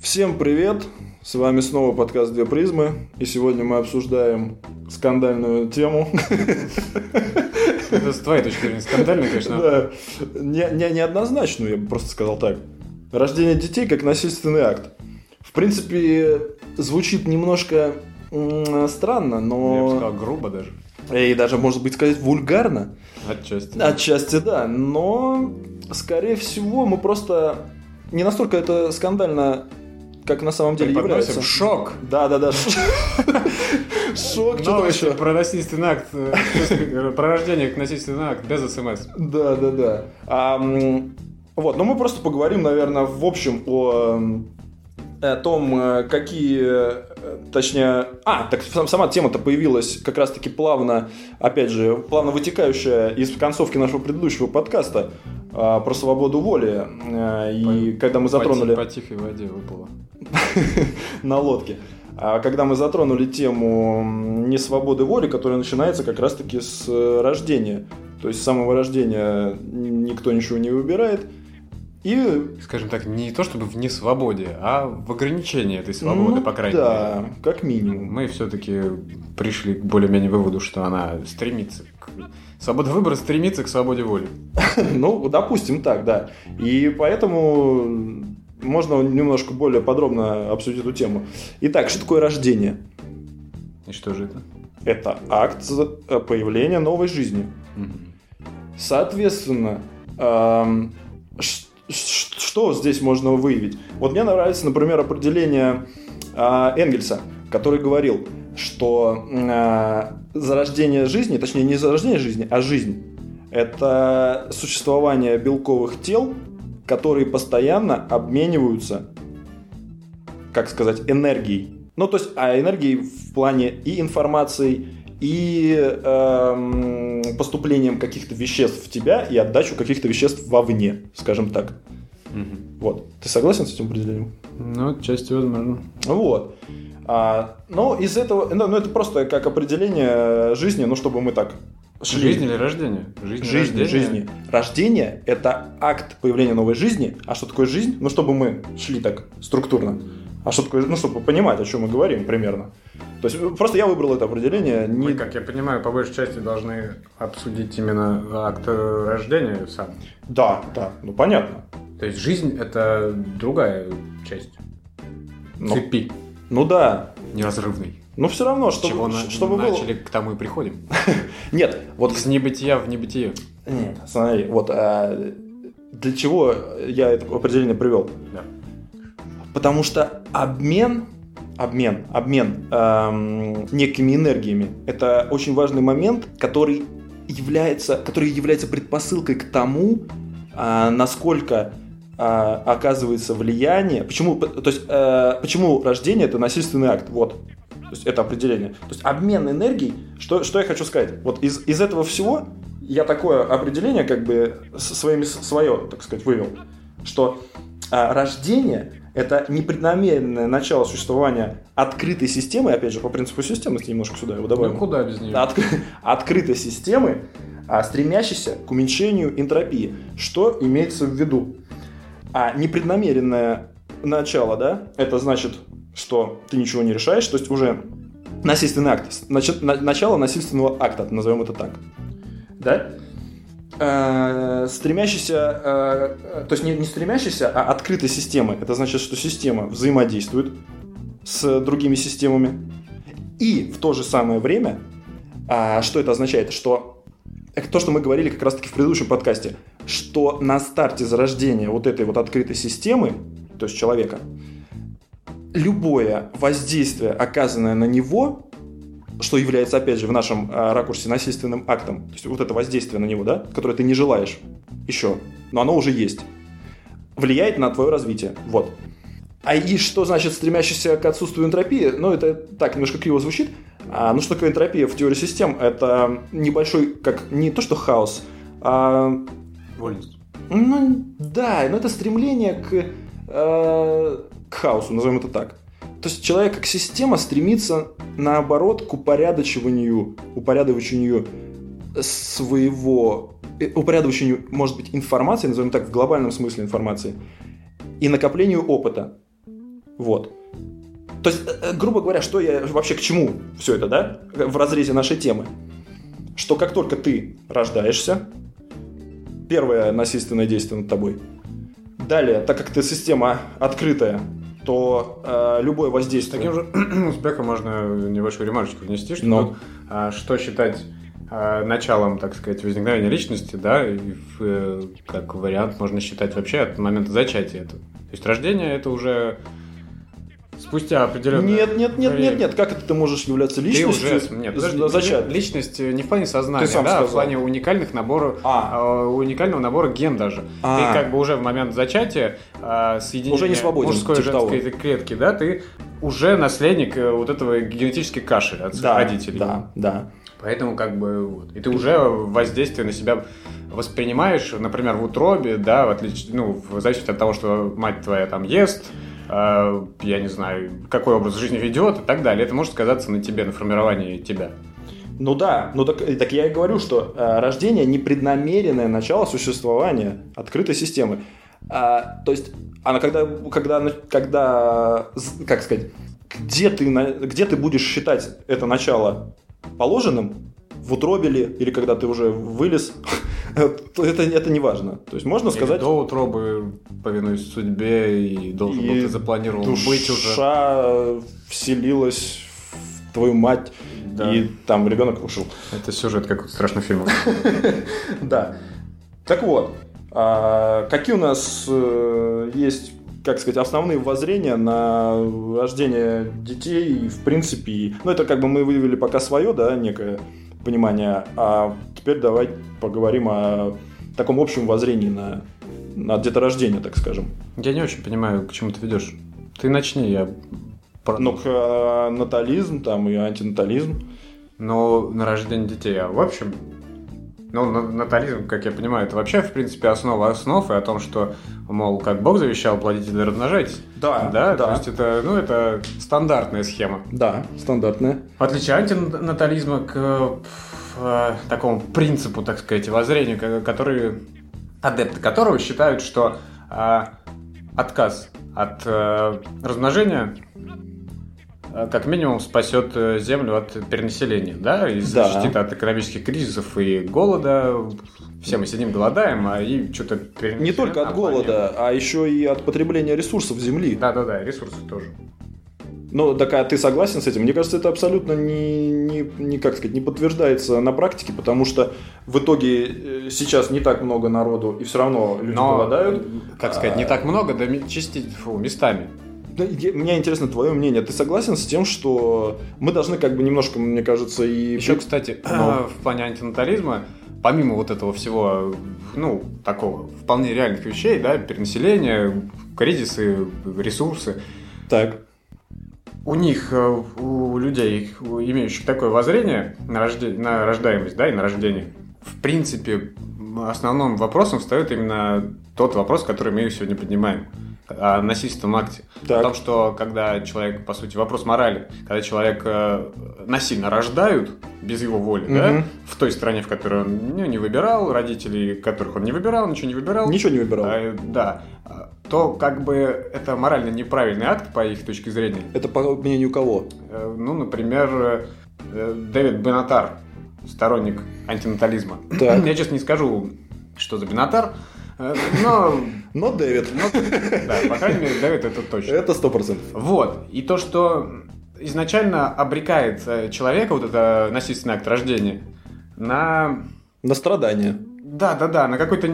Всем привет! С вами снова подкаст «Две призмы». И сегодня мы обсуждаем скандальную тему. Это с твоей точки зрения скандальная, конечно. Да. Не, не, неоднозначную, я бы просто сказал так. Рождение детей как насильственный акт. В принципе, звучит немножко странно, Я бы но... сказал, грубо даже. И даже, может быть, сказать, вульгарно. Отчасти. Отчасти да, но, скорее всего, мы просто не настолько это скандально, как на самом деле является. шок. Да, да, да. Шок, что там еще? про насильственный акт, э, про рождение как насильственный акт без смс. Да, да, да. Вот, но мы просто поговорим, наверное, в общем о, о том, э, какие, э, точнее, а, так сам- сама тема-то появилась как раз-таки плавно, опять же, плавно вытекающая из концовки нашего предыдущего подкаста а, про свободу воли. Э, И когда мы затронули... По, тихой воде выплыло. на лодке. А когда мы затронули тему м, несвободы воли, которая начинается как раз-таки с рождения. То есть с самого рождения никто ничего не выбирает. И Скажем так, не то чтобы в несвободе, а в ограничении этой свободы, ну, по крайней мере. да, как минимум. Мы все-таки пришли к более-менее выводу, что она стремится к... Свобода выбора стремится к свободе воли. Ну, допустим, так, да. И поэтому можно немножко более подробно обсудить эту тему. Итак, что такое рождение? И что же это? Это акт э, появления новой жизни. Соответственно, эм, ш- ш- что здесь можно выявить? Вот мне нравится, например, определение э, Энгельса, который говорил, что э, зарождение жизни, точнее не зарождение жизни, а жизнь, это существование белковых тел, которые постоянно обмениваются, как сказать, энергией. Ну, то есть, а энергией в плане и информации, и эм, поступлением каких-то веществ в тебя и отдачу каких-то веществ вовне, скажем так. Мгм. Вот. Ты согласен с этим определением? Ну, частью возможно. Вот. А, ну, из этого, ну, ну, это просто как определение жизни, ну, чтобы мы так шли. Жизнь или рождение? Жизнь, или Жизни, рождение? жизни. Рождение – это акт появления новой жизни. А что такое жизнь? Ну, чтобы мы шли так структурно. А что такое, ну, чтобы понимать, о чем мы говорим примерно. То есть, э, просто я выбрал это определение. Не... Мы, как я понимаю, по большей части должны обсудить именно акт э, рождения сам. Да, да, ну, понятно. То есть жизнь это другая часть Ну, цепи ну да. неразрывной. Но все равно, чтобы, чего на- чтобы было... начали, к тому и приходим. Нет, вот С небытия в небытие. Нет, смотри, вот а, для чего я это определение привел? Да. Потому что обмен, обмен, обмен эм, некими энергиями – это очень важный момент, который является, который является предпосылкой к тому, а, насколько а, оказывается влияние. Почему, то есть, э, почему рождение это насильственный акт? Вот. То есть это определение. То есть обмен энергией, что, что я хочу сказать? Вот из, из этого всего я такое определение как бы своими, свое, так сказать, вывел, что а, рождение это непреднамеренное начало существования открытой системы, опять же, по принципу системности немножко сюда его добавим. Ну куда без нее? От- открытой системы, а, стремящейся к уменьшению энтропии. Что имеется в виду? А непреднамеренное начало, да, это значит, что ты ничего не решаешь, то есть уже насильственный акт, Значит, на- начало насильственного акта, назовем это так. Да? Э, стремящийся, э, э, то есть не, не стремящийся, а открытой системы. Это значит, что система взаимодействует с другими системами. И в то же самое время, а, что это означает? Что то, что мы говорили как раз-таки в предыдущем подкасте, что на старте зарождения вот этой вот открытой системы, то есть человека, любое воздействие, оказанное на него, что является, опять же, в нашем а, ракурсе насильственным актом, то есть вот это воздействие на него, да, которое ты не желаешь еще, но оно уже есть, влияет на твое развитие. Вот. А и что значит стремящийся к отсутствию энтропии? Ну, это так немножко криво звучит. А, ну, что такое энтропия в теории систем? Это небольшой, как не то что хаос, а Вольность. ну, да, но это стремление к, э, к хаосу, назовем это так. То есть человек как система стремится, наоборот, к упорядочиванию, упорядочиванию своего, э, упорядочиванию, может быть, информации, назовем так, в глобальном смысле информации, и накоплению опыта. Вот. То есть, э, грубо говоря, что я вообще к чему все это, да, в разрезе нашей темы? Что как только ты рождаешься, первое насильственное действие над тобой. Далее, так как ты система открытая, то э, любое воздействие... Таким же успехом можно небольшую ремарочку внести, что, Но. тут, а, что считать а, началом, так сказать, возникновения личности, да, и, э, как вариант можно считать вообще от момента зачатия этого. То есть рождение это уже спустя определенное Нет, нет, нет, время. нет, нет. Как это ты можешь являться Ты личностью? уже, нет, подожди, зачат? личность э, не в плане сознания, Ты сам да, а в сказал. плане уникальных наборов, А. а, уникального набора ген даже. А. Ты как бы уже в момент зачатия а, соединения Уже не свободен, мужской и типа того. женской клетки, да, ты уже наследник э, вот этого генетической каши от своих Да, родителей. да, да. Поэтому как бы вот. И ты уже воздействие на себя воспринимаешь, например, в утробе, да, в отличие, ну, в зависимости от того, что мать твоя там ест, э, я не знаю, какой образ жизни ведет и так далее. Это может сказаться на тебе, на формировании тебя. Ну да, ну так, так я и говорю, что э, рождение непреднамеренное начало существования открытой системы. А, то есть, она когда, когда, когда, как сказать, где ты, где ты будешь считать это начало положенным, в утробе ли, или когда ты уже вылез, это, это не важно. То есть можно Или сказать, до утробы, повинуясь судьбе, и должен был И ты запланировал быть уже. душа вселилась в твою мать, Да. и там ребенок ушел. Это сюжет как страшный фильм. Да. Так вот, а, какие у нас э, есть, как сказать, основные воззрения на рождение детей, в принципе, ну это как бы мы выявили пока свое, да, некое понимание, а теперь давай поговорим о таком общем воззрении на, на деторождение, так скажем. Я не очень понимаю, к чему ты ведешь. Ты начни, я... Ну, к, э, натализм там и антинатализм. Но на рождение детей, а в общем, ну, на- натализм, как я понимаю, это вообще, в принципе, основа основ, и о том, что, мол, как Бог завещал, плодите да размножайтесь. Да, Да, да. то есть это, ну, это стандартная схема. Да, стандартная. В отличие от антинатализма к э, такому принципу, так сказать, воззрению, ко- который, адепты которого считают, что э, отказ от э, размножения э, как минимум спасет э, Землю от перенаселения, да, и Да. защитит от экономических кризисов и голода. Все мы сидим, голодаем, а и что-то Не только от голода, а еще и от потребления ресурсов Земли. Да-да-да, ресурсы тоже. Ну, так а ты согласен с этим? Мне кажется, это абсолютно не, не, не, как сказать, не подтверждается на практике, потому что в итоге э, сейчас не так много народу, и все равно люди Но, голодают. как сказать, не так много, да части, фу, местами. Да, Мне интересно твое мнение. Ты согласен с тем, что мы должны как бы немножко, мне кажется, и... Еще, кстати, Ну. в плане антинатализма, помимо вот этого всего, ну, такого вполне реальных вещей, да, перенаселение, кризисы, ресурсы, Так. У них, э, у людей, имеющих такое воззрение на, рожде- на рождаемость, да, и на рождение, в принципе, основным вопросом встает именно тот вопрос, который мы сегодня поднимаем о насильственном акте. Так. О том, что когда человек, по сути, вопрос морали, когда человека насильно рождают без его воли, да, Мгм. в той стране, в которой он ну, не выбирал, родителей, которых он не выбирал, ничего не выбирал, Ничего не выбирал. а, да, то как бы это морально неправильный акт по их точке зрения. Это по мнению кого? Э, Ну, например, э, Дэвид Бенатар, сторонник антинатализма. Так. Я честно не скажу, что за Бенатар, э, но, Но Дэвид. да, по крайней мере, Дэвид это точно. Это сто процентов. Вот. И то, что изначально обрекает человека, вот это насильственный акт рождения, на... На страдания. Да, да, да, на какой-то...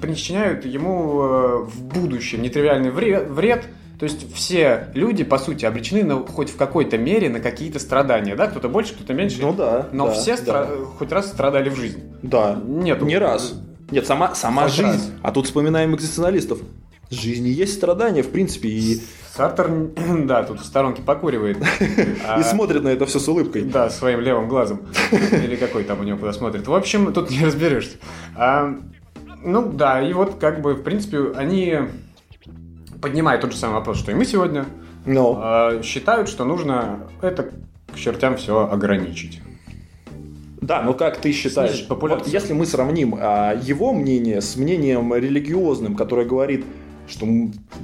Причиняют ему э, в будущем нетривиальный вре- вред. То есть все люди, по сути, обречены на, хоть в какой-то мере на какие-то страдания, да? Кто-то больше, кто-то меньше. Ну да. Но да, все да. стра- хоть раз страдали в жизни. Да. Нету. Не раз. Нет, сама, сама жизнь. раз. А тут вспоминаем экзистенциалистов. Жизни есть страдания, в принципе, и, Сартер, да, тут в сторонке покуривает. А, и смотрит на это все с улыбкой. Да, своим левым глазом. Или какой там у него куда смотрит. В общем, тут не разберешься. А, ну да, и вот как бы, в принципе, они поднимают тот же самый вопрос, что и мы сегодня. Но. А, считают, что нужно это к чертям все ограничить. Да, но как ты считаешь, вот если мы сравним а, его мнение с мнением религиозным, которое говорит, что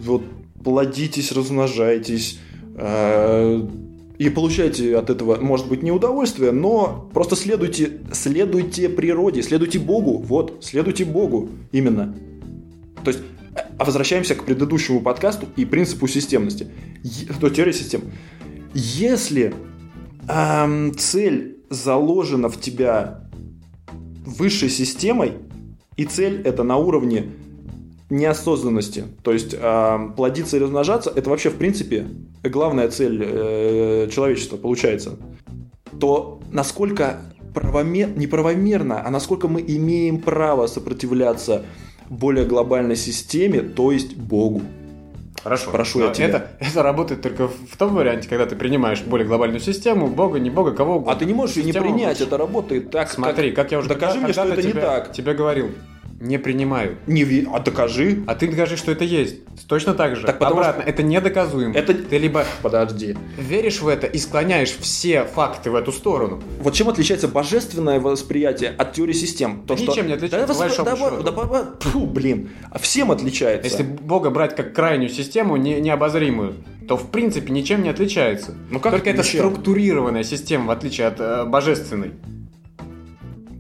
вот плодитесь, размножайтесь, э, и получайте от этого, может быть, не удовольствие, но просто следуйте, следуйте природе, следуйте Богу, вот, следуйте Богу именно. То есть, а возвращаемся к предыдущему подкасту и принципу системности, то теории систем. Если эм, цель заложена в тебя высшей системой, и цель это на уровне неосознанности. То есть э, плодиться и размножаться это вообще в принципе главная цель э, человечества получается. То насколько правомер... неправомерно, а насколько мы имеем право сопротивляться более глобальной системе, то есть Богу. Хорошо. Прошу я тебя. Это, это работает только в том варианте, когда ты принимаешь более глобальную систему, Бога, не Бога, кого угодно. А ты не можешь ее не принять, лучше. это работает так. Смотри, как, я уже Докажи мне, что это не тебе- так. Тебе говорил, не принимаю. Не ви... А докажи. А ты докажи, что это есть. Точно так же. Так потому Обратно, это недоказуемо. Это- Ты либо Подожди. веришь в это и склоняешь все факты в эту сторону. Вот чем отличается божественное восприятие от теории систем? То, Да ничем не отличается, Да, по большому да, счету. да, да, да, фу, блин. А всем отличается. Если Бога брать как крайнюю систему, не, необозримую, то в принципе ничем не отличается. Ну как Только это ничем? структурированная система, в отличие от э, божественной.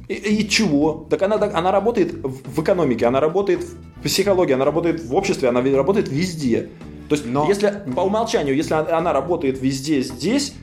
И, и чего? Так она, так- она работает в экономике, она работает в психологии, она работает в обществе, она работает везде. То есть, Но- если по умолчанию, если она работает везде здесь,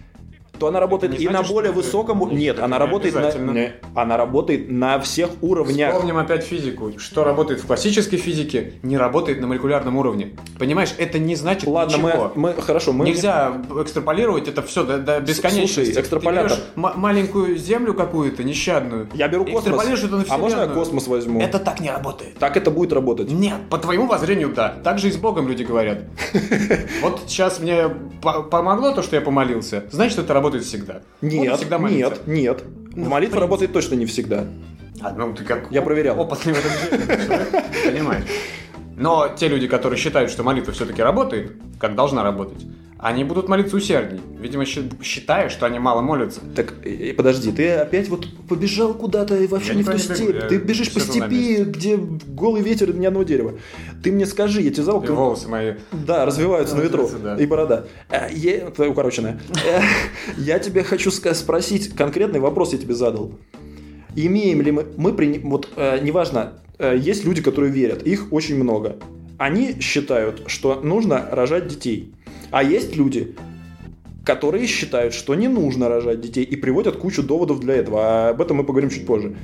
то она работает и на более высоком... Нет, она работает, на... она работает на всех уровнях. Вспомним опять физику. Что работает в классической физике, не работает на молекулярном уровне. Понимаешь, это не значит Ладно, ничего. мы, мы хорошо, мы Нельзя экстраполировать это все до, до бесконечности. Слушай, экстраполятор. Ты маленькую землю какую-то, нещадную. Я беру космос. экстраполируешь это на А можно я космос возьму? Это так не работает. Так это будет работать. Нет, по твоему воззрению, да. Так же и с Богом люди говорят. Вот сейчас мне по- помогло то, что я помолился. Значит, это работает всегда. Буду Нет, всегда нет, нет. Ну, Молитва принципе. работает точно не всегда. А, ну ты как Я проверял. опытный в этом деле понимаешь. Но те люди, которые считают, что молитва все-таки работает, как должна работать, они будут молиться усердней. Видимо, считая, что они мало молятся. Так, э, подожди, ты опять вот побежал куда-то и вообще Я не в ту степь. Ты бежишь по степи, где голый ветер и ни одного дерева. Ты мне скажи, я тебе зову... И волосы мои. Да, развиваются на ветру. Да. И борода. Э, я- Твоя укороченная. Э, Я тебе хочу спросить, конкретный вопрос я тебе задал. Имеем ли мы... мы при- вот, э, неважно, э, есть люди, которые верят, их очень много. Они считают, что нужно рожать детей. А есть люди, которые считают, что не нужно рожать детей и приводят кучу доводов для этого. А об этом мы поговорим чуть позже.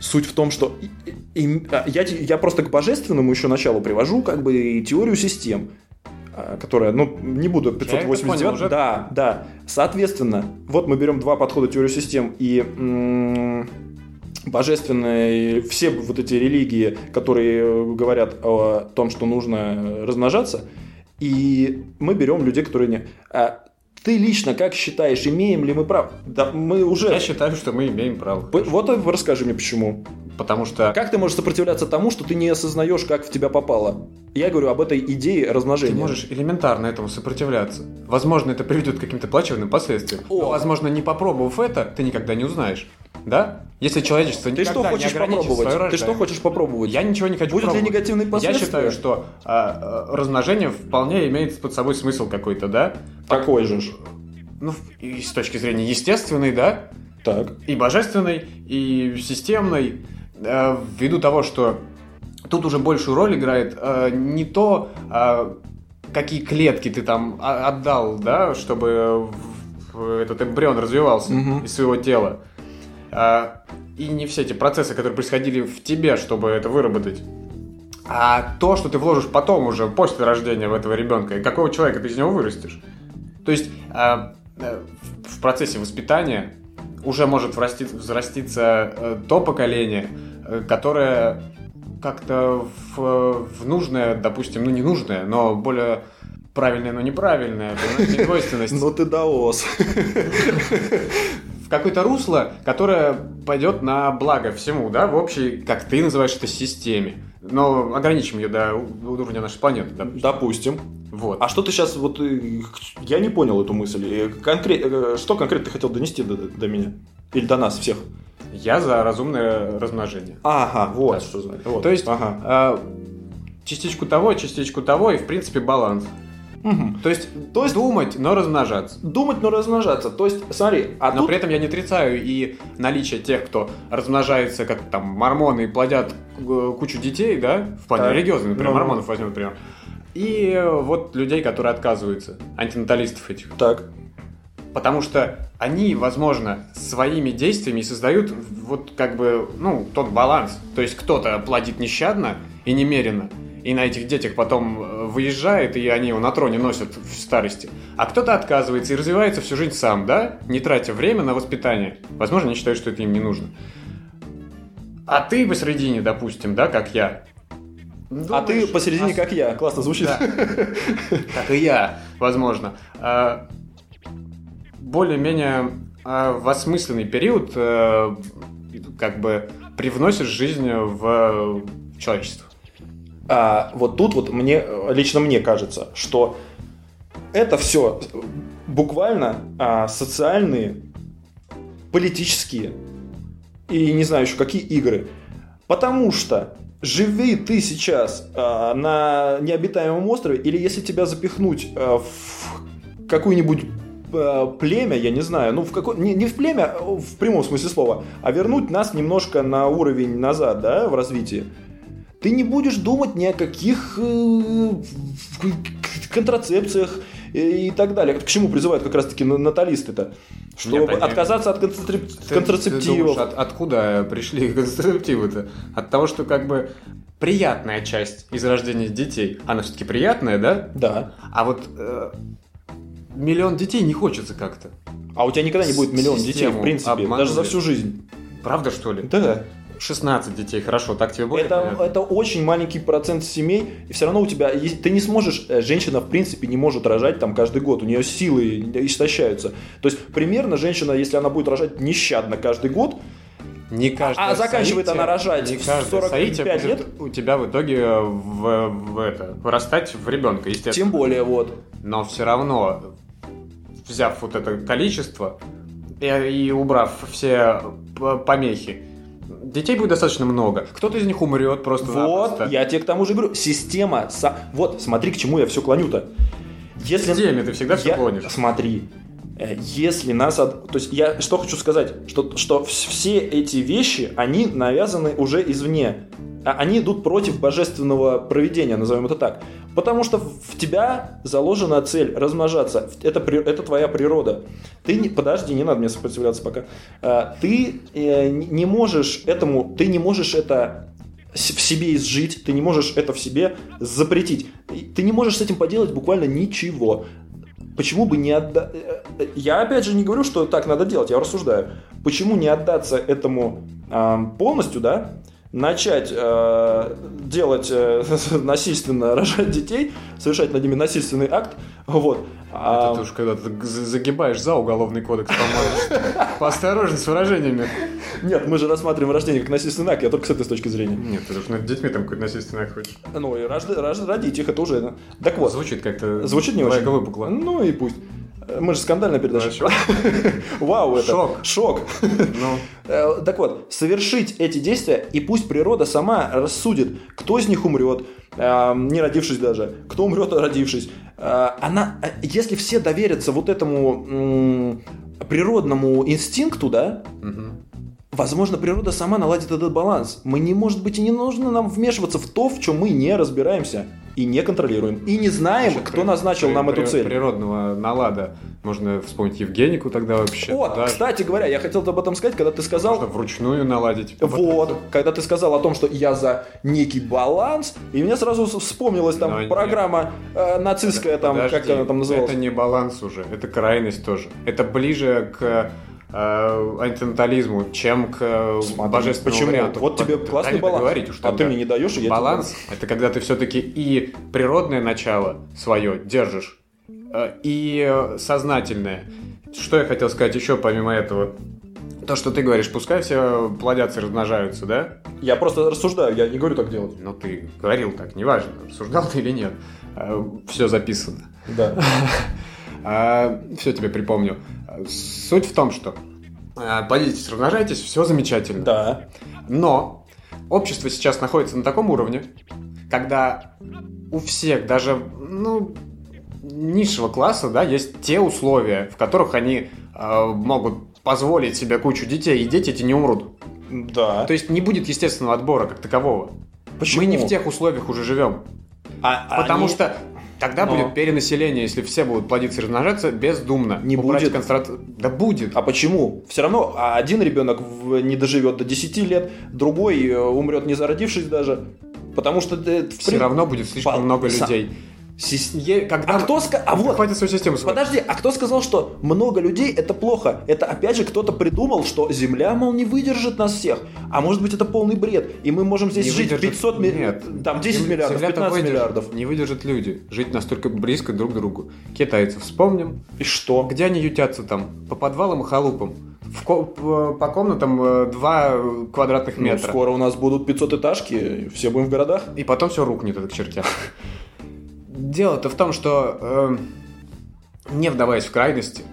Суть в том, что и- и- а, я, я просто к божественному еще началу привожу как бы и теорию систем, а, которая, ну, не буду это 589. понял уже. Да, да. Соответственно, вот мы берем два подхода теорию систем и м, божественные, все вот эти религии, которые э, говорят о том, что нужно размножаться, и мы берем людей, которые не... А ты лично как считаешь, имеем ли мы право? Да, мы уже... Я считаю, что мы имеем право. П- Вот расскажи мне почему. Потому что Как ты можешь сопротивляться тому, что ты не осознаешь, как в тебя попало? Я говорю об этой идее ты размножения. можешь элементарно этому сопротивляться. Возможно, это приведет к каким-то плачевным последствиям. О. Но, возможно, не попробовав это, ты никогда не узнаешь. Да? Если человечество Ты что хочешь попробовать? Ты что хочешь попробовать? Я ничего не хочу Будет ли пробовать. негативные Я последствия? считаю, что а, а, размножение вполне имеет под собой смысл какой-то, да? Такой же. Ну, и с точки зрения естественной, да? Так. и божественной, и системной, э, ввиду того, что тут уже большую роль играет э, не то, э, какие клетки ты там а- отдал, да, чтобы этот эмбрион развивался Мгм. из своего тела, и не все эти процессы, которые происходили в тебе, чтобы это выработать. А то, что ты вложишь потом уже, после рождения в этого ребенка, и какого человека ты из него вырастешь. То есть а, э, в- процессе воспитания уже может врасти- взраститься э, то поколение, э, которое как-то в, в нужное, допустим, ну не нужное, но более правильное, но неправильное, понимаешь, недвойственность. Ну ты даос. какое-то русло, которое пойдет на благо всему, да, в общей, как ты называешь это, системе. Но ограничим ее до уровня нашей планеты, допустим. Допустим. Вот. А что ты сейчас вот... э, Я не понял эту мысль. Э, конкре- э, Что конкретно ты хотел донести до, до меня? Или до нас всех? Я за разумное размножение. Ага, вот Да. что значит. Вот. То есть, Ага. частичку того, частичку того, и, в принципе, баланс. Мгм. То есть, То есть думать, но размножаться. думать, но размножаться. То есть, смотри, а Но тут... при этом я не отрицаю и наличие тех, кто размножается, как там мормоны, и плодят э, кучу детей, да, в плане Так. религиозных, например, Ну-ну. мормонов возьмем, например. И вот людей, которые отказываются, антинаталистов этих. Так. Потому что они, возможно, своими действиями создают вот как бы, ну, тот баланс. То есть кто-то плодит нещадно и немерено, и на этих детях потом э, выезжает, и они его на троне носят в старости. А кто-то отказывается и развивается всю жизнь сам, да, не тратя время на воспитание. Возможно, они считают, что это им не нужно. А ты посередине, допустим, да, как я. А ты думаешь, посередине, а- как я. Классно звучит. да. Как и я, возможно. А, Более-менее а, в осмысленный период э, как бы привносишь жизнь в человечество. А, вот тут вот мне, лично мне кажется, что это все буквально а, социальные, политические и не знаю еще какие игры. Потому что живи ты сейчас а, на необитаемом острове, или если тебя запихнуть а, в какую-нибудь а, племя, я не знаю, ну в какой, не, не в племя а в прямом смысле слова, а вернуть нас немножко на уровень назад, да, в развитии, ты не будешь думать ни о каких э, контрацепциях и и так далее. К чему призывают как раз-таки на- наталисты-то? Чтобы Нет, они- отказаться от концентри- Ты- ты контрацептивов. думаешь, от- откуда пришли контрацептивы-то? От того, что как бы приятная часть из рождения детей, она все-таки приятная, да? Да. А вот э, миллион детей не хочется как-то. А у тебя никогда не будет миллион детей, в принципе, обманули. даже за всю жизнь. Правда, что ли? Да. 16 детей, хорошо, так тебе более Это, понятно? это очень маленький процент семей, и все равно у тебя ты не сможешь, э, женщина в принципе не может рожать там каждый год, у нее силы истощаются. То есть примерно женщина, если она будет рожать нещадно каждый год, Не каждое а заканчивает соитие- она рожать не в каждое 45 соитие будет лет? у тебя в итоге в, в это, вырастать в ребенка, естественно. тем более вот. Но все равно, взяв вот это количество и, и убрав все помехи, детей будет достаточно много. Кто-то из них умрет просто Вот, я тебе к тому же говорю, система, со- вот, смотри, к чему я все клоню-то. Если... В теме ты всегда все Я- клонишь. Смотри, если нас... от- То есть я что хочу сказать, что, что вс- все эти вещи, они навязаны уже извне. А Они идут против божественного проведения, назовем это так. Потому что в тебя заложена цель размножаться. Это, это твоя природа. Ты не, подожди, не надо мне сопротивляться пока. А, Ты э, не можешь этому, ты не можешь это в себе изжить, ты не можешь это в себе запретить. Ты не можешь с этим поделать буквально ничего. Почему бы не отдать... Я опять же не говорю, что так надо делать, я рассуждаю. Почему не отдаться этому ам, полностью, да? Начать э, делать э, насильственно, рожать детей, совершать над ними насильственный акт, вот. Это А, ты уж когда ты за- загибаешь за уголовный кодекс, по-моему. Поосторожней с выражениями. нет, мы же рассматриваем рождение как насильственный акт, я только с этой точки зрения. Нет, ты же над детьми там какой-то насильственный акт хочешь. Ну и рожд- рож- родить их, это уже... Так вот, Звучит как-то Звучит не очень. выпукло. Ну и пусть. Мы же скандальная передача. Вау, это. Шок. Шок. Ну, Э, Так вот, совершить эти действия, и пусть природа сама рассудит, кто из них умрет, э, не родившись даже, кто умрет, родившись. Э, Она, если все доверятся вот этому природному инстинкту, да, возможно, природа сама наладит этот баланс. Мы не, может быть, и не нужно нам вмешиваться в то, в чем мы не разбираемся и не контролируем, и не знаем, Значит, кто при- назначил при- нам эту при- цель. Природного налада. Можно вспомнить Евгенику тогда вообще. Вот, Да, кстати говоря, я хотел об этом сказать, когда ты сказал, Можно вручную наладить. вот, когда ты сказал о том, что я за некий баланс, и мне сразу вспомнилась там Но программа э, нацистская, там, Подожди, как она там называлась. Это не баланс уже, это крайность тоже. Это ближе к э, антинатализму, чем к э, Смотри, божественному почему? варианту. Вот тебе классный баланс. договорить уж а ты мне не даешь, и я Баланс – это когда ты все-таки и природное начало свое держишь, э, и э, сознательное. Что я хотел сказать еще помимо этого? То, что ты говоришь, пускай все плодятся и размножаются, да? Я просто рассуждаю, я не говорю так делать. Ну, ты говорил так, неважно, рассуждал ты или нет. Все записано. Да. все тебе припомню. А, Суть в том, что а, плодитесь, размножайтесь, все замечательно. Да. Но общество сейчас находится на таком уровне, когда у всех, даже, ну, низшего класса, да, есть те условия, в которых они э, могут позволить себе кучу детей, и дети эти не умрут. Да. То есть не будет естественного отбора как такового. Почему? Мы не в тех условиях уже живем. А- Потому они- что тогда Но. будет перенаселение, если все будут плодиться и размножаться бездумно. Не будет. концентрат- Да будет. А почему? Все равно а один ребенок не доживет до 10 лет, другой э, умрет не зародившись даже. Потому что э, Все при- равно будет слишком Пол- много людей. Е- Когда... А кто ска- а вот- Хватит свою систему свою. Подожди, а кто сказал, что много людей это плохо? Это опять же кто-то придумал, что Земля, мол, не выдержит нас всех. А может быть это полный бред, и мы можем здесь Не жить выдержит- 500 ми- Нет. там 10 Земля- миллиардов, Земля-то 15 выдержит. миллиардов. Не выдержат люди. Жить настолько близко друг к другу. Китайцев вспомним. И что? Где они ютятся там? По подвалам и халупам. В ко- по комнатам э, 2 квадратных Ну, метра. скоро у нас будут 500 этажки, все будем в городах. И потом все рухнет, это к чертям. Дело-то в том, что, э, не вдаваясь в крайности,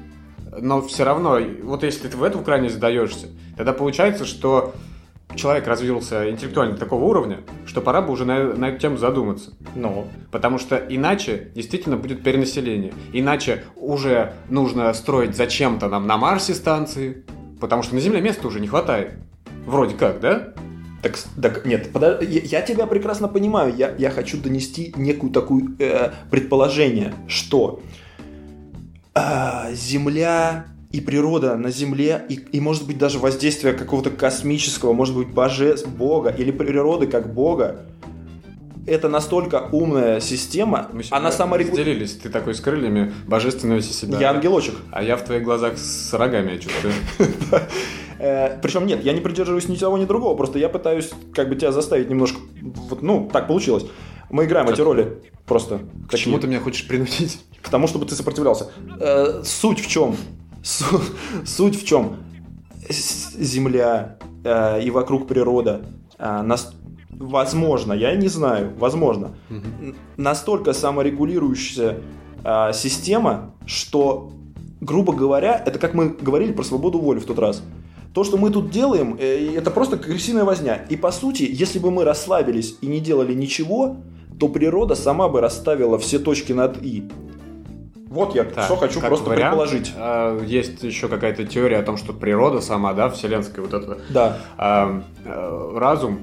но все равно, вот если ты в эту крайность даешься, тогда получается, что человек развился интеллектуально до такого уровня, что пора бы уже на, на эту тему задуматься. Ну, Потому что иначе действительно будет перенаселение. Иначе уже нужно строить зачем-то нам на Марсе станции, потому что на Земле места уже не хватает. Вроде как, да? Так, так нет, подо- я, я тебя прекрасно понимаю. Я, я хочу донести некую такую э, предположение, что а, Земля и природа на Земле, и, и может быть даже воздействие какого-то космического, может быть божеств, Бога или природы как Бога, это настолько умная система, Мы она саморегулируется. разделились. Ты такой с крыльями, божественно весь из себя. Я ангелочек. А я в твоих глазах с рогами, я чувствую. Э, причем нет, я не придерживаюсь ни того, ни другого, просто я пытаюсь как бы тебя заставить немножко, вот, ну, так получилось. Мы играем эти роли просто. К чему ты меня хочешь принудить? К тому, чтобы ты сопротивлялся. Э, суть в чем? Су- суть в чем? Земля э, и вокруг природа э, нас, возможно, я не знаю, возможно, н- настолько саморегулирующаяся э, система, что, грубо говоря, это как мы говорили про свободу воли в тот раз. То, что мы тут делаем, э, это просто крысиная возня. И по сути, если бы мы расслабились и не делали ничего, то природа сама бы расставила все точки над «и». Вот я Так, что хочу просто вариант, предположить. э, Есть еще какая-то теория о том, что природа сама, да, вселенская вот эта Да. а, э, разум.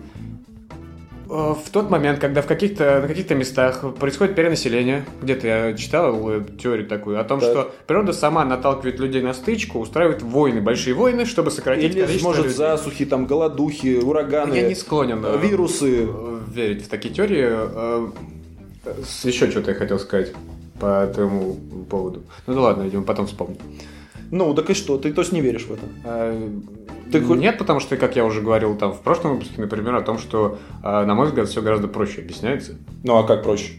Э, В тот момент, когда в каких-то, на каких-то местах происходит перенаселение, где-то я читал теорию такую, о том, Так. что природа сама наталкивает людей на стычку, устраивает войны, большие войны, чтобы сократить Или, количество может, людей. засухи, там, голодухи, ураганы, Я не склонен э, вирусы. верить в такие теории. Э, Еще что-то я хотел сказать по этому поводу. Ну да ладно, видимо, потом вспомню. Ну, так и что? Ты то есть не веришь в это? Э, Ты Нет, потому что, как я уже говорил там в прошлом выпуске, например, о том, что, э, на мой взгляд, все гораздо проще объясняется. Ну, а как проще?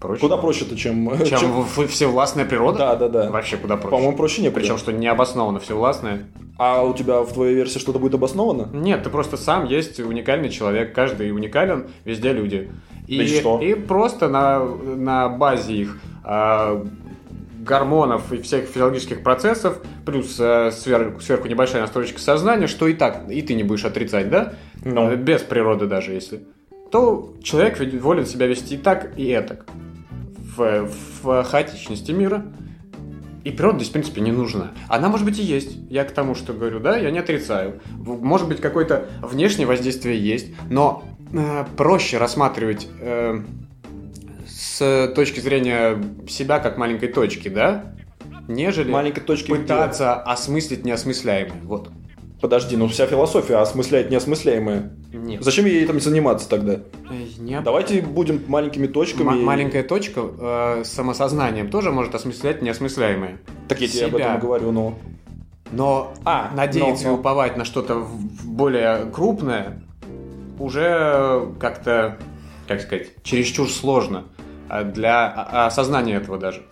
Проще. Куда проще-то, чем... Чем, в- всевластная природа? Да, да, да. Вообще куда проще. По-моему, проще некуда. Причем, что не обоснованно всевластное. А у тебя в твоей версии что-то будет обосновано? Нет, ты просто сам есть уникальный человек, каждый уникален, везде люди. И, И что? и просто на, на базе их а, гормонов и всех физиологических процессов, плюс а, сверху, сверху небольшая настройка сознания, что и так, и ты не будешь отрицать, да? Ну. Э, Без природы даже, если. То человек волен себя вести и так, и этак. В, в хаотичности мира. И природа здесь, в принципе, не нужна. Она, может быть, и есть. Я к тому, что говорю, да, я не отрицаю. Может быть, какое-то внешнее воздействие есть, но э, проще рассматривать э, с точки зрения себя как маленькой точки, да, нежели Маленькой точки где? пытаться осмыслить неосмысляемое. Вот. Подожди, ну вся философия осмысляет неосмысляемое. Нет. Зачем ей этим заниматься тогда? Э, не Давайте будем маленькими точками. М- маленькая точка э, с самосознанием тоже может осмыслять неосмысляемое. Так я тебе об этом и говорю, ну. Но А, надеяться но- и но. уповать на что-то более крупное уже как-то, как сказать, чересчур сложно для о- осознания этого даже.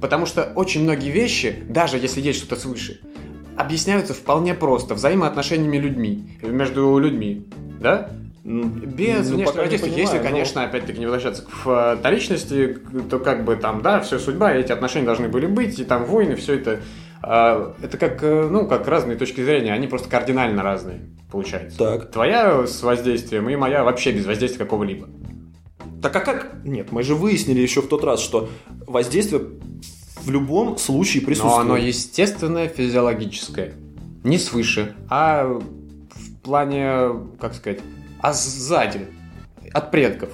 Потому что очень многие вещи, даже если есть что-то свыше, объясняются вполне просто взаимоотношениями людьми, между людьми, да? М, Без ну, внешнего понимаю, Если, но- конечно, опять-таки не возвращаться к вторичности, то как бы там, да, все судьба, эти отношения должны были быть, и там войны, все это. а, Это как, э, ну, как разные точки зрения, они просто кардинально разные, получается. Так. Твоя с воздействием и моя вообще без воздействия какого-либо. Так а как? Нет, мы же выяснили еще в тот раз, что воздействие в любом случае присутствует. Но оно естественное, физиологическое. Не свыше, а в плане, как сказать, а сзади, от предков.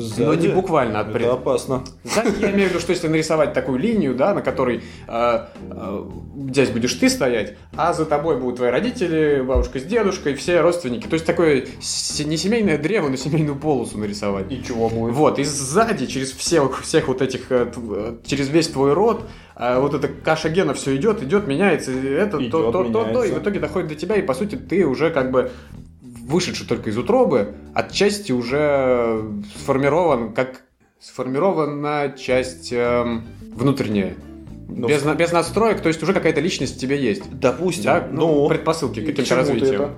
Сзади? Но не буквально от Это предков. опасно. Сзади я имею в виду, что если нарисовать такую линию, да, на которой э, э, здесь будешь ты стоять, а за тобой будут твои родители, бабушка с дедушкой, все родственники. То есть такое не семейное древо, но семейную полосу нарисовать. И чего будет? Вот, и сзади, через всех, всех вот этих, э, э, через весь твой род, э, вот эта каша генов все идет, идет, меняется, это, Идет, то, то, то, то, и меняется. в итоге доходит до тебя, и по сути ты уже как бы вышедший только из утробы, отчасти уже сформирован как сформирована часть эм, внутренняя. Ну, без, без настроек, то есть уже какая-то личность в тебе есть. Допустим. Да, ну, Ну, предпосылки к каким-то развитиям. это?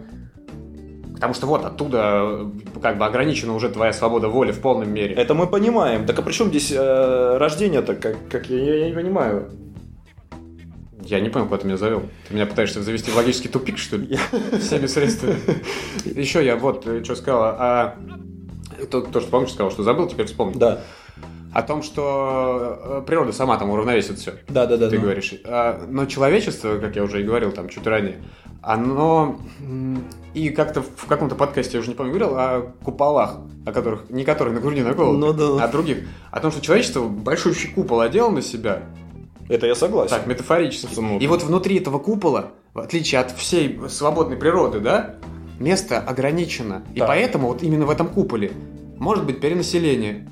Потому что вот оттуда э, как бы ограничена уже твоя свобода воли в полном мере. Это мы понимаем. Так а при чем здесь э, рождение-то? Как, как я- я не понимаю. Я не понял, куда ты меня завел. Ты меня пытаешься завести в логический тупик, что ли? Всеми средствами. Еще я вот э, что сказала. А, то, то, что помнишь, сказал, что забыл, теперь вспомнил. Да. О том, что э, природа сама там уравновесит все. Да, да, да. ты ну. говоришь. А, но человечество, как я уже и говорил там чуть ранее, оно и как-то в каком-то подкасте, я уже не помню, говорил о куполах, о которых, не которые на груди наколоты, Ну да. а других. О том, что человечество большущий купол одел на себя, Это я согласен. так, метафорически. Ну, И вот внутри этого купола, в отличие от всей свободной природы, да, место ограничено. И Так. поэтому вот именно в этом куполе может быть перенаселение.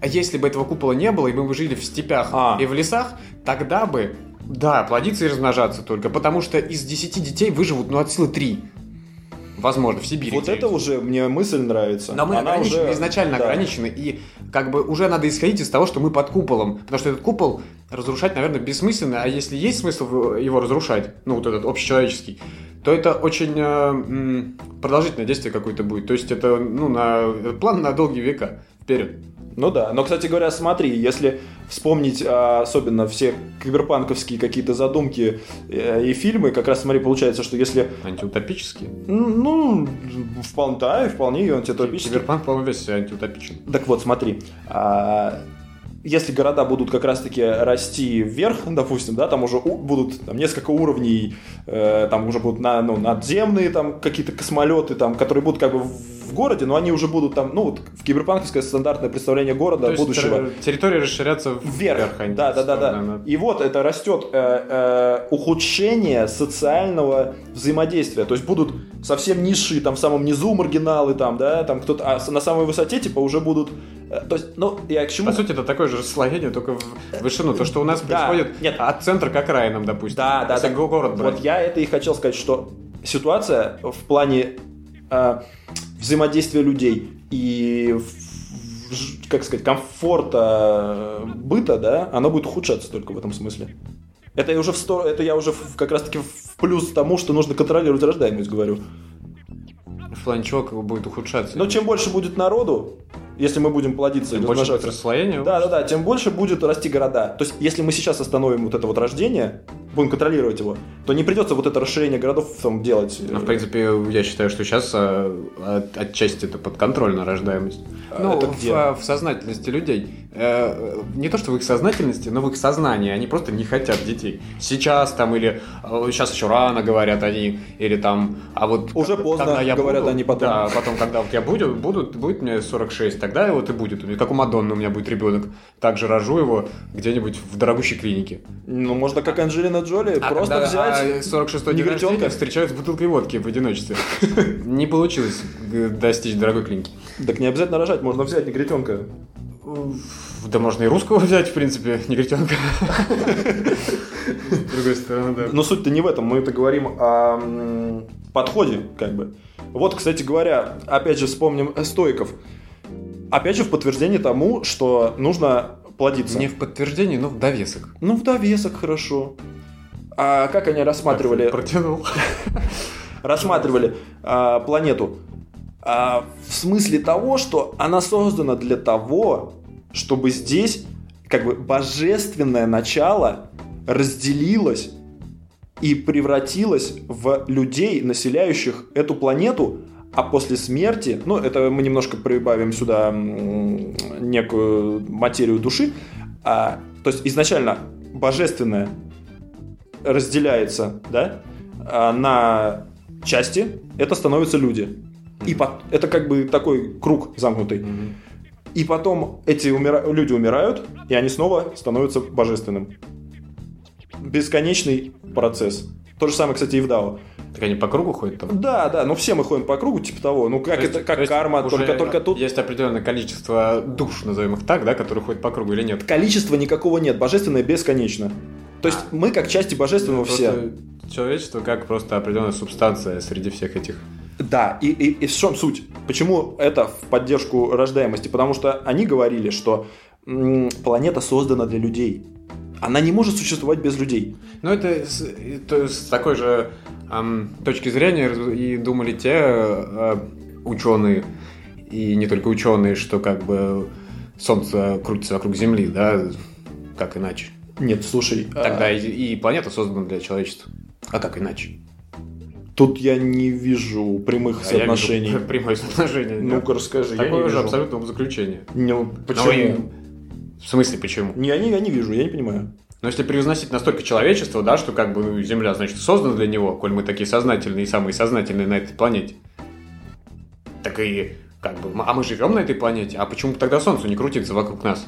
А если бы этого купола не было, и мы бы жили в степях А. и в лесах, тогда бы, да, плодиться и размножаться только. Потому что из 10 детей выживут, ну, от силы 3. Возможно, в Сибири. Вот это уже мне мысль нравится. Но мы Она ограничены, уже- изначально да. ограничены, и как бы уже надо исходить из того, что мы под куполом, потому что этот купол разрушать, наверное, бессмысленно, а если есть смысл его разрушать, ну вот этот общечеловеческий, то это очень э, продолжительное действие какое-то будет, то есть это ну на план на долгие века вперед. Ну да, но, кстати говоря, смотри, если вспомнить а, особенно все киберпанковские какие-то задумки э, и фильмы, как раз, смотри, получается, что если, Антиутопические. ну, вполне, да, и вполне и антиутопический. Киберпанк, по-моему, весь антиутопичен. Так вот, смотри, а, если города будут как раз-таки расти вверх, допустим, да, там уже будут там, несколько уровней, э, там уже будут на, ну, надземные там какие-то космолеты, там, которые будут как бы в городе, но они уже будут там, ну вот в киберпанковское стандартное представление города То будущего. тер- территории расширятся Вверх, а не да, да, да, да. И вот это растет э, э, ухудшение социального взаимодействия. То есть будут совсем низшие, там в самом низу маргиналы, там, да, там кто-то, а на самой высоте типа уже будут. э, то есть, ну я к чему? По сути, это такое же расслоение, только в вышину. То, что у нас Да, происходит нет. от центра к окраинам, допустим. Да, да, Если да. го- город брать. Вот я это и хотел сказать, что ситуация в плане э, взаимодействия людей и как сказать, комфорта э, быта, да, оно будет ухудшаться только в этом смысле. Это я уже в сто, это я уже в- как раз таки в плюс тому, что нужно контролировать рождаемость, говорю. В плане чего как бы будет ухудшаться. Но чем больше будет народу, если мы будем плодиться Тем больше размножаться, расслоение. да, да, да, тем больше будет расти города. То есть, если мы сейчас остановим вот это вот рождение, будем контролировать его, то не придется вот это расширение городов там делать. Ну, в принципе, я считаю, что сейчас а, от- отчасти это подконтрольная рождаемость. А ну, это в, где? а, в сознательности людей. Э, не то, что в их сознательности, но в их сознании. Они просто не хотят детей. Сейчас там или сейчас еще рано говорят они, или там, а вот Уже поздно, когда я говорят буду, они потом. Да, потом, когда вот я буду, буду, будет мне 46, тогда вот и будет. Как у Мадонны у меня будет ребенок. Также рожу его где-нибудь в дорогущей клинике. Ну, можно как Анджелина Джоли, А просто когда, взять. а, 46-й день негритенка. рождения встречают с бутылкой водки в одиночестве. Не получилось г- достичь дорогой клиники. Так не обязательно рожать, можно взять негритенка. Да можно и русского взять, в принципе, негритенка. С другой стороны, да. Но суть-то не в этом, мы это говорим о подходе, как бы. Вот, кстати говоря, опять же вспомним стоиков. Опять же в подтверждение тому, что нужно плодиться. Не в подтверждении, но в довесок. Ну, в довесок хорошо. А как они рассматривали, Протянул. рассматривали а, планету? А, в смысле того, что она создана для того, чтобы здесь как бы божественное начало разделилось и превратилось в людей, населяющих эту планету, а после смерти, ну, это мы немножко прибавим сюда некую материю души, а, то есть изначально божественное разделяется, да, а, на части, это становятся люди. И по- это как бы такой круг замкнутый. И потом эти умира- люди умирают, и они снова становятся божественным. Бесконечный процесс. То же самое, кстати, и в Дао. Так они по кругу ходят там? Да, да, ну все мы ходим по кругу, типа того. Ну как То это, как то карма, только, только тут Есть определенное количество душ, назовем их так, да, которые ходят по кругу или нет? количества никакого нет. Божественное бесконечно. То есть мы как части божественного все. Просто Человечество как просто определенная субстанция среди всех этих. Да, и, и, и в чем суть? Почему это в поддержку рождаемости? Потому что они говорили, что м, планета создана для людей. Она не может существовать без людей. Ну, это с, и то- с такой же ам, точки зрения и думали те э, ученые, и не только ученые, что как бы Солнце крутится вокруг Земли, да, как иначе. Нет, слушай, а, Тогда и, и планета создана для человечества. А как иначе? тут я не вижу прямых А я соотношений. вижу прямое соотношение. да. Ну-ка расскажи, я не Такое же вижу. абсолютно заключение. Ну, Но почему? и- В смысле, почему? Не, я, не, я не вижу, я не понимаю. Но если превозносить настолько человечество, да, что как бы Земля, значит, создана для него, коль мы такие сознательные и самые сознательные на этой планете, так и как бы, а мы живем на этой планете, а почему тогда Солнце не крутится вокруг нас?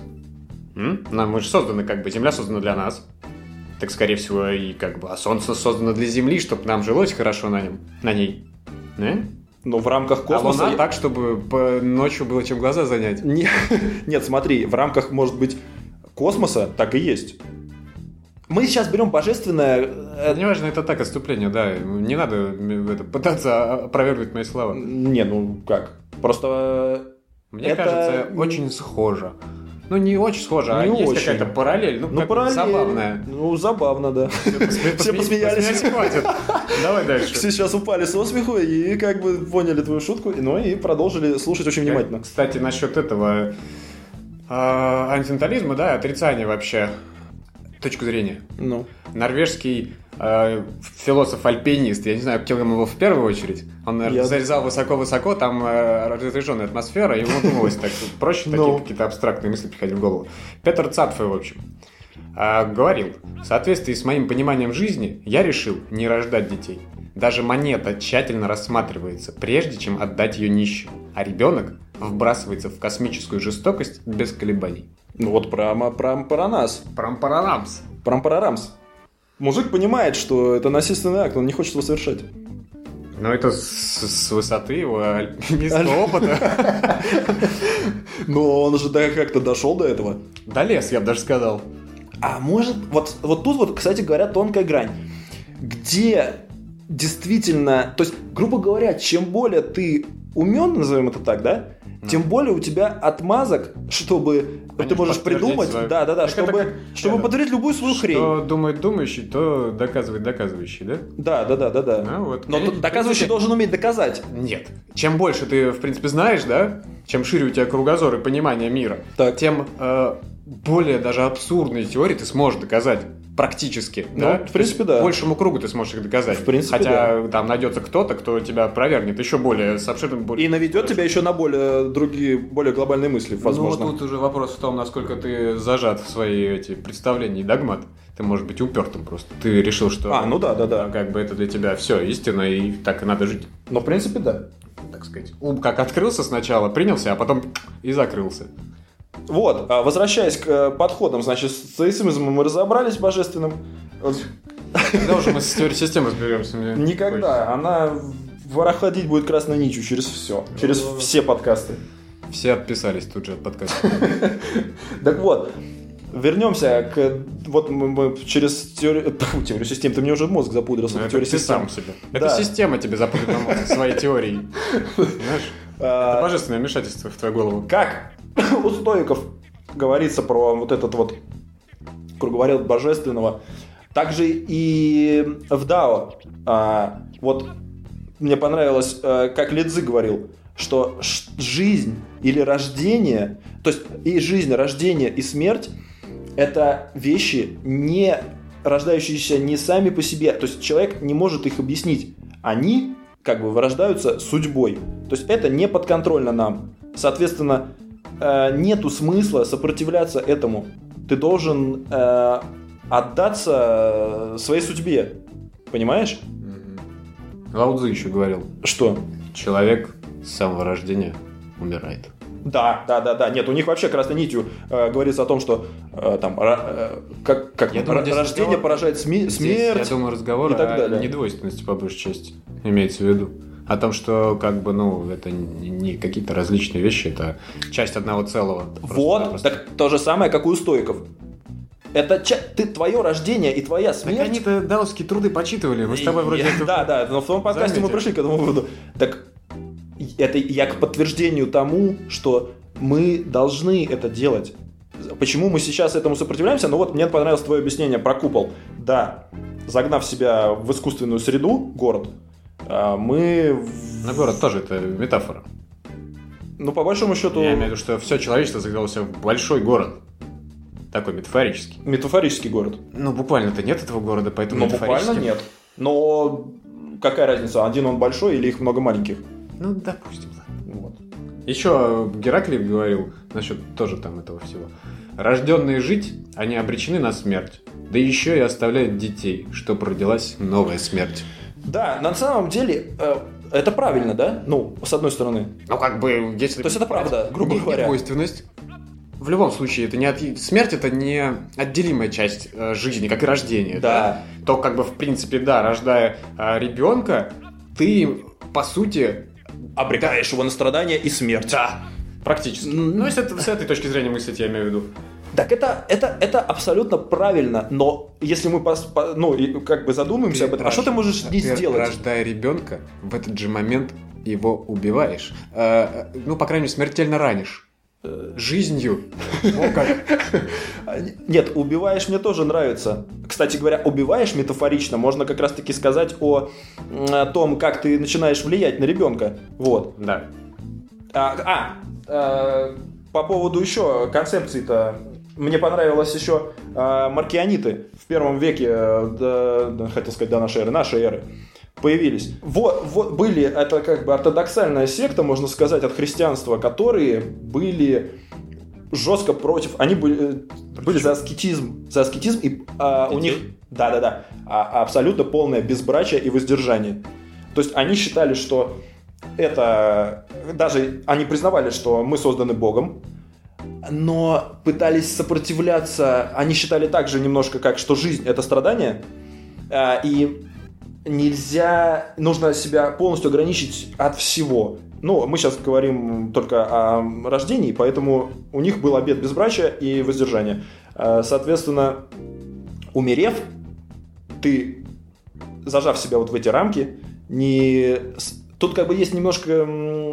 М? Нам мы же созданы, как бы, Земля создана для нас. Так, скорее всего, и как бы, а Солнце создано для Земли, чтобы нам жилось хорошо на нем, на ней. Да? Но в рамках А космоса... Луна так, чтобы ночью было чем глаза занять. Не- Нет, смотри, в рамках, может быть, космоса так и есть. Мы сейчас берем божественное... э, Не важно, это так, отступление, да. Не надо это, пытаться опровергнуть мои слова. Не, ну как? Просто... Мне Это- кажется, очень схоже. Ну, не очень схоже, а Не есть очень. какая-то параллель. Ну, Ну, как параллель. забавная. Ну, забавно, да. Все посмеялись. Хватит. Давай дальше. Все сейчас упали со смеху и как бы поняли твою шутку, ну и продолжили слушать очень внимательно. Кстати, насчет этого а, антинатализма, да, отрицания вообще точку зрения. Ну. Норвежский э, философ-альпинист, я не знаю, кем его в первую очередь, он Я- залезал высоко-высоко, там э, разряженная атмосфера, и ему думалось так проще, такие Ну. какие-то абстрактные мысли приходили в голову. Петр Цапфе, в общем, а, говорил, в соответствии с моим пониманием жизни, я решил не рождать детей. Даже монета тщательно рассматривается, прежде чем отдать ее нищему, а ребенок вбрасывается в космическую жестокость без колебаний. Ну вот про, про, про нас. Прампарарамс. Про Рамс. Мужик понимает, что это насильственный акт, он не хочет его совершать. Ну, это с, с высоты его альпинистского опыта. Но он же как-то дошел до этого. Долез, я бы даже сказал. А может, вот, вот тут вот, кстати говоря, тонкая грань. Где действительно, то есть, грубо говоря, чем более ты умен, назовем это так, да, тем более у тебя отмазок, чтобы Можешь ты можешь придумать, свою- да, да, да, Так чтобы, как- чтобы подтвердить любую свою хрень. Что думает думающий, то доказывает доказывающий, да? Да, да, да, да, да. Ну вот. Но в доказывающий принципе, должен уметь доказать. Нет. Чем больше ты, в принципе, знаешь, да, чем шире у тебя кругозор и понимание мира, Так. тем э, более даже абсурдные теории ты сможешь доказать практически. Ну, да? в принципе, да. Большему кругу ты сможешь их доказать. В принципе, Хотя там найдется кто-то, кто тебя опровергнет еще более с обширным более. И наведет тебя еще на более другие, более глобальные мысли, возможно. Ну, тут уже вопрос в том, насколько ты зажат в свои эти представления и догмат. Ты можешь быть упертым просто. Ты решил, что А, ну да, да, да. как бы это для тебя все истина, и так и надо жить. Но в принципе, да. Так сказать. Ум как открылся сначала, принялся, а потом и закрылся. Вот, а возвращаясь к э, подходам, значит, с стоицизмом мы разобрались божественным. Когда уже мы с теорией системы разберемся? Никогда. Она ходить будет красной нитью через все. Через Ну. все подкасты. Все отписались тут же от подкаста. Так вот, вернемся к... Вот мы, через теорию... Фу, теорию систем. Ты мне уже мозг запудрился. Ну, теорию систем. сам себе. Да. Это система тебе запутала мозг своей теорией. Знаешь? А, Это божественное вмешательство в твою голову. как у стоиков говорится про вот этот вот круговорот божественного, также и в Дао. А, вот мне понравилось, э, как Лидзы говорил, что жизнь или рождение, то есть и жизнь, рождение и смерть это вещи не рождающиеся не сами по себе, то есть человек не может их объяснить. Они как бы вырождаются судьбой. То есть это не подконтрольно нам. Соответственно, э, нету смысла сопротивляться этому. Ты должен э, отдаться своей судьбе. Понимаешь? Лао Цзы еще говорил, Что? человек с самого рождения умирает. Да, да, да, да. Нет, у них вообще красной нитью э, говорится о том, что э, там э, как, как Я думаю, здесь рождение разговор- поражает сме- Здесь, смерть. я думаю, разговор и так о далее. недвойственности по большей части имеется в виду. О том, что как бы, ну, это не какие-то различные вещи, это часть одного целого. вот, Просто-напросто. так то же самое, как и у стоиков. Это ча- ты, твое рождение и твоя Так смерть. они-то даосские труды почитывали. Мы с тобой вроде Я- это- Да, да, но в том подкасте мы заметили. пришли к этому выводу. Так это я к подтверждению тому, что мы должны это делать. Почему мы сейчас этому сопротивляемся? Ну вот мне понравилось твое объяснение про купол. Да, загнав себя в искусственную среду, город, мы, в- На город тоже это метафора. ну по большому счету, Я имею в виду, что все человечество загнало себя в большой город. Такой метафорический. метафорический город. Ну, буквально-то нет этого города, поэтому Но буквально нет. Но какая разница, один он большой или их много маленьких? Ну, допустим. Вот. Еще Гераклит говорил насчет тоже там этого всего. Рожденные жить, они обречены на смерть. Да еще и оставляют детей, чтоб родилась новая смерть. Да, на самом деле э, это правильно, да? Ну, с одной стороны. Ну, как бы, если... То есть это правда, грубо Не- говоря. Недвойственность. В любом случае, это не от... смерть это не отделимая часть э, жизни, как и рождение. Да. То, как бы, в принципе, да, рождая ребенка, ты, по сути, Обрекаешь его на страдания и смерть. да, практически. Ну, если это, с этой точки зрения мыслить, я имею в виду. Так это, это, это абсолютно правильно, но если мы пос- по- ну, и как бы задумаемся об этом, а что ты можешь не Ты, сделать? рождая ребенка, в этот же момент его убиваешь. Э, э, ну, по крайней мере, смертельно ранишь. Жизнью. А, Нет, убиваешь мне тоже нравится. Кстати говоря, убиваешь метафорично, можно как раз-таки сказать о, о том, как ты начинаешь влиять на ребенка. Вот. Да. А, а, э, по поводу еще концепции-то, мне понравилось еще э, маркианиты в первом веке, э, до- хотел сказать, до нашей эры, нашей эры, появились. Вот, вот были, это как бы ортодоксальная секта, можно сказать, от христианства, которые были жестко против, они были, э, были за аскетизм, за аскетизм, и а, у них, да-да-да, а- абсолютно полное безбрачие и воздержание. То есть они считали, что это даже они признавали, что мы созданы Богом, но пытались сопротивляться. Они считали также немножко как, что жизнь это страдание, а, и нельзя, нужно себя полностью ограничить от всего. Ну, мы сейчас говорим только о рождении, поэтому у них был обет безбрачия и воздержания. А, Соответственно, умерев, ты, зажав себя вот в эти рамки, не... Тут как бы есть немножко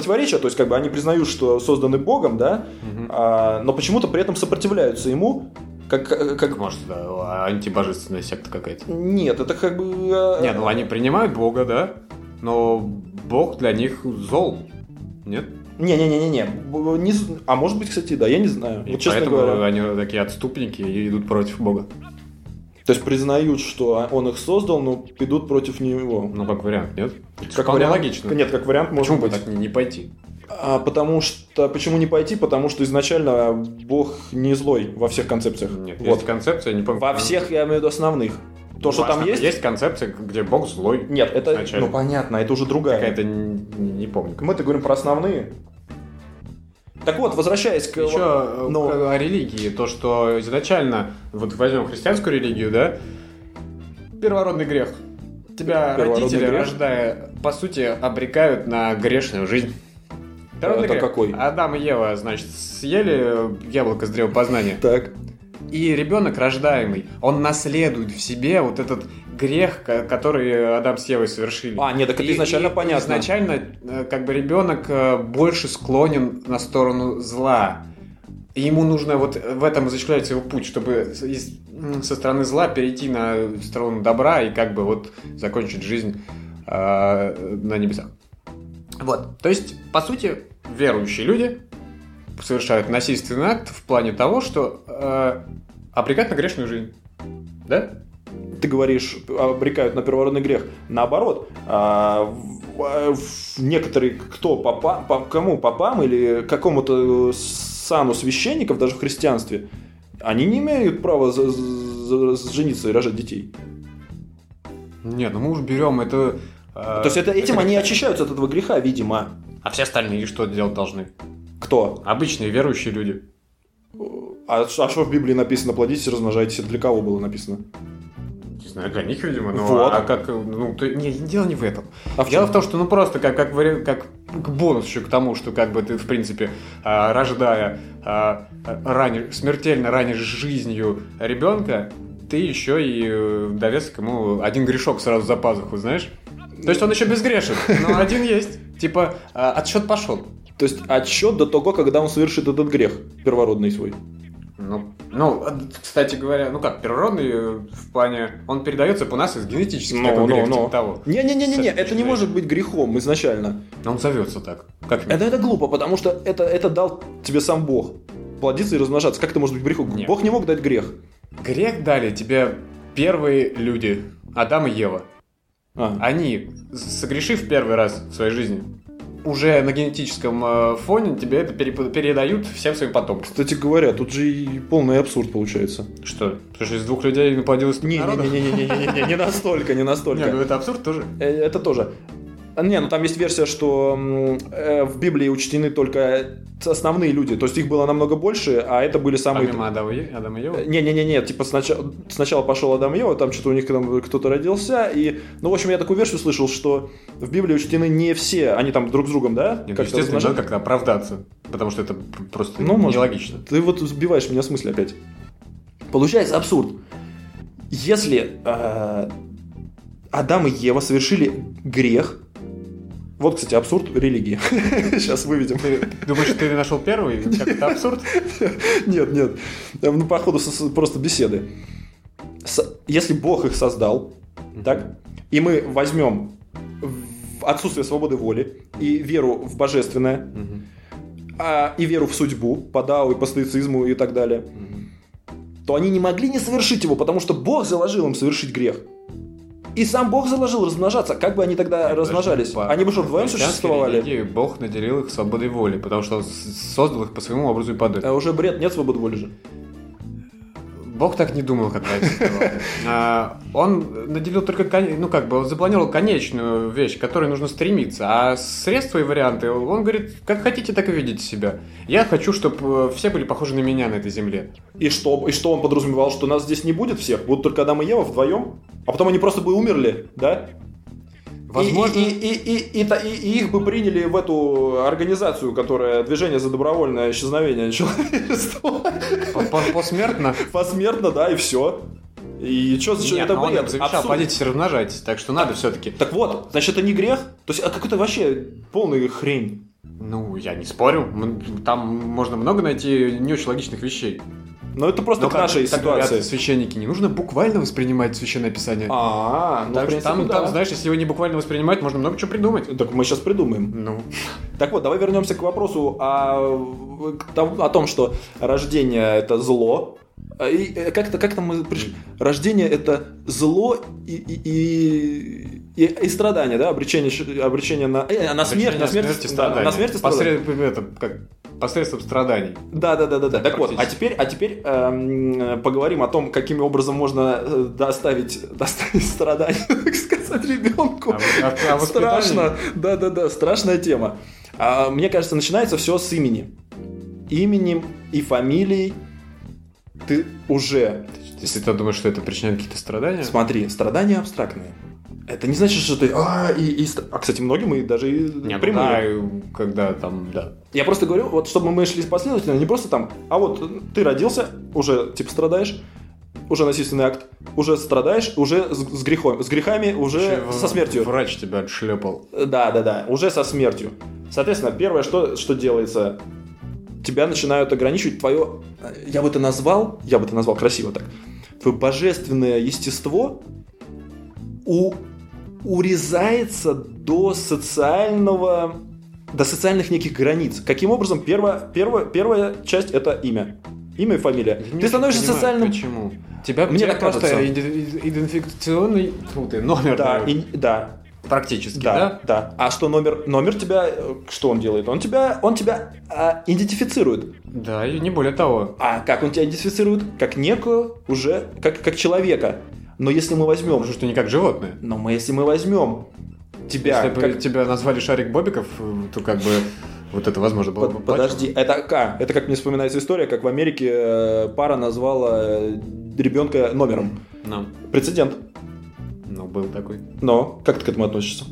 противоречия, то есть как бы они признают, что созданы Богом, да, Мгм. а, но почему-то при этом сопротивляются ему, как, как... Может, да, антибожественная секта какая-то. Нет, это как бы... а, Нет, ну они принимают Бога, да? Но Бог для них зол. Нет? Не-не-не-не-не. Не А может быть, кстати, да, я не знаю. И Вот, честно поэтому говоря. они такие отступники и идут против Бога. То есть признают, что он их создал, но идут против него. Ну, как вариант, нет? Как Вполне вариант, логично. Нет, как вариант может Почему бы быть. так не, не пойти? А, потому что... Почему не пойти? Потому что изначально Бог не злой во всех концепциях. Нет, вот. есть концепция, не помню. Во всех, я имею в виду, основных. То, что там есть... Есть концепция, где Бог злой. Нет, это... Изначально. Ну, понятно, это уже другая. Какая-то не- не помню. Мы-то говорим про основные. Так вот, возвращаясь к... Еще ну, о религии, то, что изначально, вот возьмем христианскую религию, да, первородный грех. Тебя Первородный родители, грех? рождая, по сути, обрекают на грешную жизнь. Первородный Это грех. какой? Адам и Ева, значит, съели яблоко с древа познания. Так. И ребенок рождаемый, он наследует в себе вот этот грех, ко- который Адам с Евой совершили. А, нет, так это И- изначально и понятно. Изначально, э, как бы ребенок э, больше склонен на сторону зла. И ему нужно вот в этом изучается его путь, чтобы из- со стороны зла перейти на сторону добра и как бы вот закончить жизнь э, на небесах. Вот. То есть, по сути, верующие люди совершают насильственный акт в плане того, что э, обрекать на грешную жизнь. Да? Ты говоришь, обрекают на первородный грех. Наоборот, а, в- некоторые, кто, папа, по- кому, попам или какому-то сану священников, даже в христианстве, они не имеют права за- за- жениться и рожать детей. Нет, ну мы уж берем это... э, То есть это, этим они очищаются от этого греха, видимо. А все остальные что делать должны? Кто? Обычные верующие люди. А, а что в Библии написано? Плодитесь, размножайтесь. Это для кого было написано? Не знаю, для них, видимо, но Вот. а как, ну, то, не, дело не в этом. А в Дело в том, что ну просто как, как, как к бонус еще к тому, что как бы ты, в принципе, а, рождая а, ранее, смертельно ранишь жизнью ребенка, ты еще и э, довес к ему один грешок сразу за пазуху, знаешь? То есть он еще безгрешен, но один есть. Типа, а, отсчет пошел. То есть отсчет до того, когда он совершит этот грех первородный свой. Ну, ну, а, кстати говоря, ну как, первородный э, в плане, он передается по нас из генетически, Ну, такой ну, грех, ну. типа того. Не-не-не-не, это не может быть грехом изначально. Но он зовется так. Как Это, это глупо, потому что это, это дал тебе сам Бог. Плодиться и размножаться. Как это может быть грехом? Нет. Бог не мог дать грех. Грех дали тебе первые люди, Адам и Ева. А. Они, согрешив первый раз в своей жизни, уже на генетическом э, фоне тебе это передают всем своим потомкам. Кстати говоря, тут же и полный абсурд получается. Что? Потому что из двух людей наплодилось народа? Не-не-не-не-не, не настолько, не Не, ну настолько. это абсурд тоже. Э, Это тоже. А, Не, ну там есть версия, что э, в Библии учтены только основные люди. То есть их было намного больше, а это были самые... Помимо Адама Адама и Евы? Не-не-не, типа сначала, сначала пошел Адам и Ева, там что-то у них кто-то родился, и, ну, в общем, я такую версию слышал, что в Библии учтены не все, они там друг с другом, да? Нет, Как-то естественно, надо как-то оправдаться. Потому что это просто Ну, может. нелогично. Ты вот сбиваешь меня с мысли опять. Получается абсурд. Если э, Адам и Ева совершили грех, вот, кстати, абсурд религии. Сейчас выведем. Ты думаешь, ты нашел первый? Как это абсурд? Нет, нет. Ну, походу, просто беседы. Если Бог их создал, так, и мы возьмем отсутствие свободы воли и веру в божественное, а, и веру в судьбу, по Дао и по стоицизму и так далее, то они не могли не совершить его, потому что Бог заложил им совершить грех. И сам Бог заложил размножаться. Как бы они тогда размножались? По Они бы что, вдвоем существовали? религии Бог наделил их свободой воли, потому что создал их по своему образу и подобию. А уже бред, нет свободы воли же. Бог так не думал, когда это Он наделил только, ну как бы, он запланировал конечную вещь, к которой нужно стремиться, а средства и варианты, он говорит, как хотите, так и видите себя. Я хочу, чтобы все были похожи на меня на этой земле. И что, и что он подразумевал, что нас здесь не будет всех? Будут только Адам и Ева вдвоем? А потом они просто бы умерли, да? Возможно, И, и, и, и, и, и- и их бы приняли в эту организацию, которая движение за добровольное исчезновение человечества. по- по- посмертно. Посмертно, да, и все. И что за это но он бред? завещал, Абсурд. плодитесь размножайтесь, так что надо все-таки. Так вот, значит, это не грех? То есть, а какой-то вообще полный хрень. Ну, я не спорю, там можно много найти не очень логичных вещей. Но это просто Но к нашей говорят ситуации. священники, не нужно буквально воспринимать священное писание. А, ну, в Так что принципе, там, да. там, знаешь, если его не буквально воспринимать, можно много чего придумать. Так мы сейчас придумаем. Ну, Так вот, давай вернемся к вопросу о, о том, что рождение это зло. А, И э, как-то как там мы пришли? Рождение это зло и, и, и, и, страдание, да? Обречение, обречение на, э, на смерть, на смерть, смерти, да, страдания. на смерть и страдания. Посред- это, как, посредством страданий. Да, да, да, да, да. Так вот, а теперь, а теперь эм, поговорим о том, каким образом можно э, доставить, доставить страдания, так сказать, ребенку. А а- а? Страшно, да, да, да, страшная тема. А, мне кажется, начинается все с имени. Именем и фамилией ты уже, Если ты думаешь, что это причиняет какие-то страдания, смотри, страдания абстрактные. Это не значит, что ты... А, и, и а кстати, многим и даже и не, ну прямые. да, когда там, да. Я просто говорю, вот чтобы мы шли последовательно, не просто там, а вот ты родился, уже типа страдаешь, уже насильственный акт, уже страдаешь, уже с, с грехом, с грехами, уже Еще со смертью. Врач тебя отшлепал. Да, да, да, уже со смертью. Соответственно, первое, что, что делается, тебя начинают ограничивать твое, я бы это назвал, я бы это назвал красиво так, твое божественное естество у, урезается до социального, до социальных неких границ. Каким образом? Первая, первая, первая часть это имя. Имя и фамилия. Не ты становишься понимаю, социальным... Почему? Тебя, Мне тебе так просто кажется. идентификационный фу ты, номер Да, и- да, практически, да, да? да, А что номер? Номер тебя, что он делает? Он тебя, он тебя а, идентифицирует. Да, и не более того. А как он тебя идентифицирует? Как некую уже, как, как человека. Но если мы возьмем, Потому что не как животное. но мы, если мы возьмем тебя, Если бы как- тебя назвали Шарик Бобиков, то как бы вот это возможно было бы Под- Подожди, это как? Это как мне вспоминается история, как в Америке э, пара назвала э, ребенка номером. Ну, Прецедент. Ну, был такой. Но как ты к этому относишься?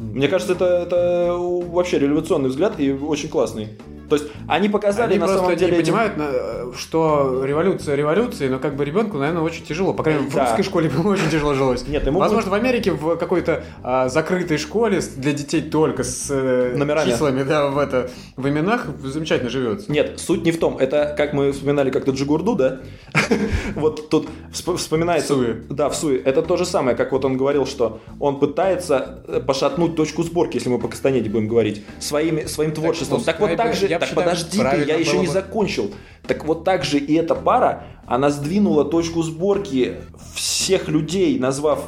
Мне кажется, это, это вообще революционный взгляд и очень классный. То есть они показали Они на самом деле этим- понимают, на- что революция революцией, но как бы ребенку, наверное, очень тяжело. По крайней мере, в Да. русской школе ему очень тяжело жилось. Нет, ему Возможно, в Америке в какой-то а, закрытой школе для детей только с э, Номерами. числами, да, в это в именах замечательно живется. Нет, суть не в том. Это, как мы вспоминали как-то Джигурду, да? Вот тут всп- вспоминается... В Суе. Да, в Суе. Это то же самое, как вот он говорил, что он пытается э, пошатнуть точку сборки, если мы по Кастанеде будем говорить, своими, своим творчеством. Так, вот так же... я Так считаю, подожди ты, я еще было не бы. закончил. Так вот так же и эта пара, она сдвинула точку сборки всех людей, назвав...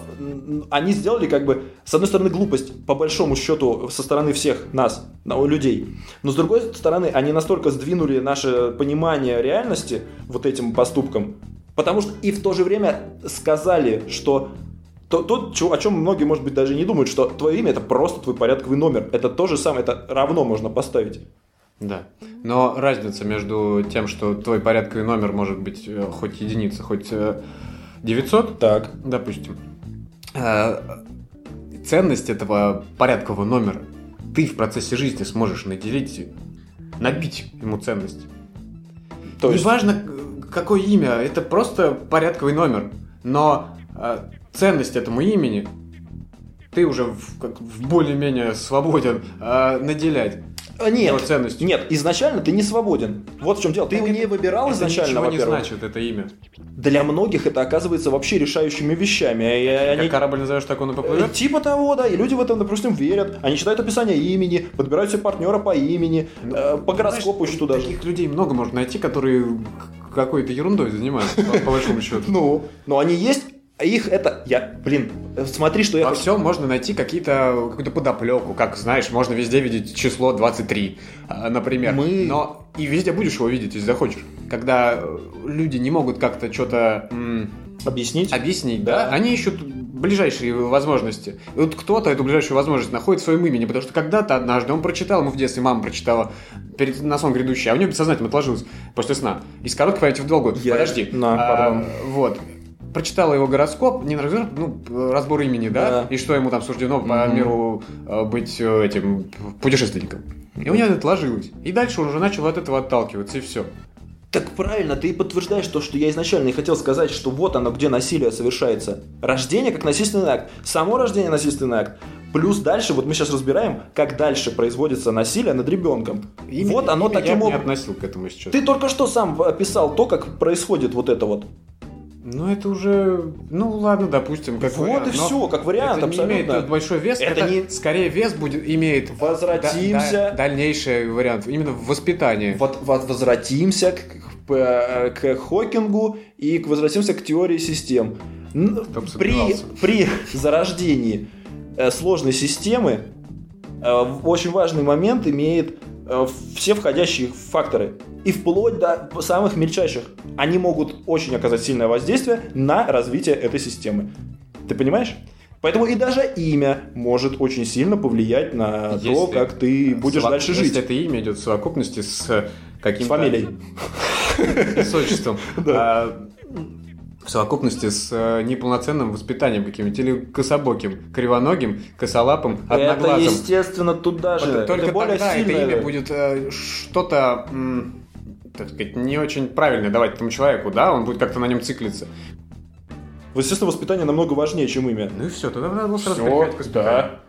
Они сделали как бы, с одной стороны, глупость, по большому счету, со стороны всех нас, людей. Но с другой стороны, они настолько сдвинули наше понимание реальности вот этим поступком, потому что и в то же время сказали, что то, то, о чем многие, может быть, даже не думают, что твое имя это просто твой порядковый номер. Это то же самое, это равно можно поставить. Да. Но разница между тем, что твой порядковый номер может быть э, хоть единица, хоть э, 900, Так. допустим, э, ценность этого порядкового номера ты в процессе жизни сможешь наделить, набить ему ценность. То есть, Неважно, какое имя, это просто порядковый номер. Но э, ценность этому имени ты уже в, как в более-менее свободен э, наделять Нет, его ценностью. нет, изначально ты не свободен. Вот в чем дело. Ты его Так не это- выбирал это изначально, ничего не во-первых. значит, это имя. Для многих это оказывается вообще решающими вещами. И они- Как корабль назовешь, так он и Э, поплывет. Типа того, да. И люди в этом, допустим, верят. Они читают описание имени, подбирают себе партнера по имени, э, по гороскопу еще туда же. Ну, Таких людей много можно найти, которые какой-то ерундой занимаются, по, большому счету. Ну, но они есть, а их это... Я, блин, смотри, что я... Во хочу- всем можно найти какие-то, какую-то подоплеку, как, знаешь, можно везде видеть число 23, а, например. Мы- Но и везде будешь его видеть, если захочешь. Когда э, люди не могут как-то что-то Объяснить? объяснить, Да. да, они ищут ближайшие возможности. И вот кто-то эту ближайшую возможность находит в своем имени, потому что когда-то однажды он прочитал, ему в детстве мама прочитала перед на сон грядущий, а у него бессознательно отложилось после сна. Из короткой памяти в долгую. Я- Подожди. На, А, пардон. вот. Прочитала его гороскоп, не разбор, ну, разбор имени, да, Да. и что ему там суждено по Мгм. миру э, быть э, этим путешественником. И у него это отложилось. И дальше он уже начал от этого отталкиваться, и все. Так правильно, ты подтверждаешь то, что я изначально и хотел сказать, что вот оно, где насилие совершается. Рождение как насильственный акт. Само рождение насильственный акт. Плюс дальше, вот мы сейчас разбираем, как дальше производится насилие над ребенком. вот оно я таким бы не образом. относил к этому сейчас. Ты только что сам описал то, как происходит вот это вот. Ну, это уже... Ну, ладно, допустим, как вот вариант, и все, как вариант, это не абсолютно. имеет большой вес. Это Это, не- скорее вес будет, имеет Возвратимся. да- да- дальнейший вариант. Именно в воспитании. Вот, вот возвратимся к, к- к Хокингу и к, возвратимся к теории систем. При, при зарождении э, сложной системы э, очень важный момент имеет э, все входящие факторы. И вплоть до самых мельчайших. Они могут очень оказать сильное воздействие на развитие этой системы. Ты понимаешь? Поэтому и даже имя может очень сильно повлиять на то, Если как ты будешь дальше жить. Если это имя идет в совокупности с С каким-то... фамилией. и с отчеством. Да. В совокупности с э, неполноценным воспитанием каким-нибудь или кособоким, кривоногим, косолапым, Это, одноглазым. естественно, туда же. Вот Только это более тогда это сильное. имя будет э, что-то, м, так сказать, не очень правильное давать этому человеку, да, он будет как-то на нем циклиться. Вот, Естественно, воспитание намного важнее, чем имя. Ну и все, тогда надо было сразу переходить к да.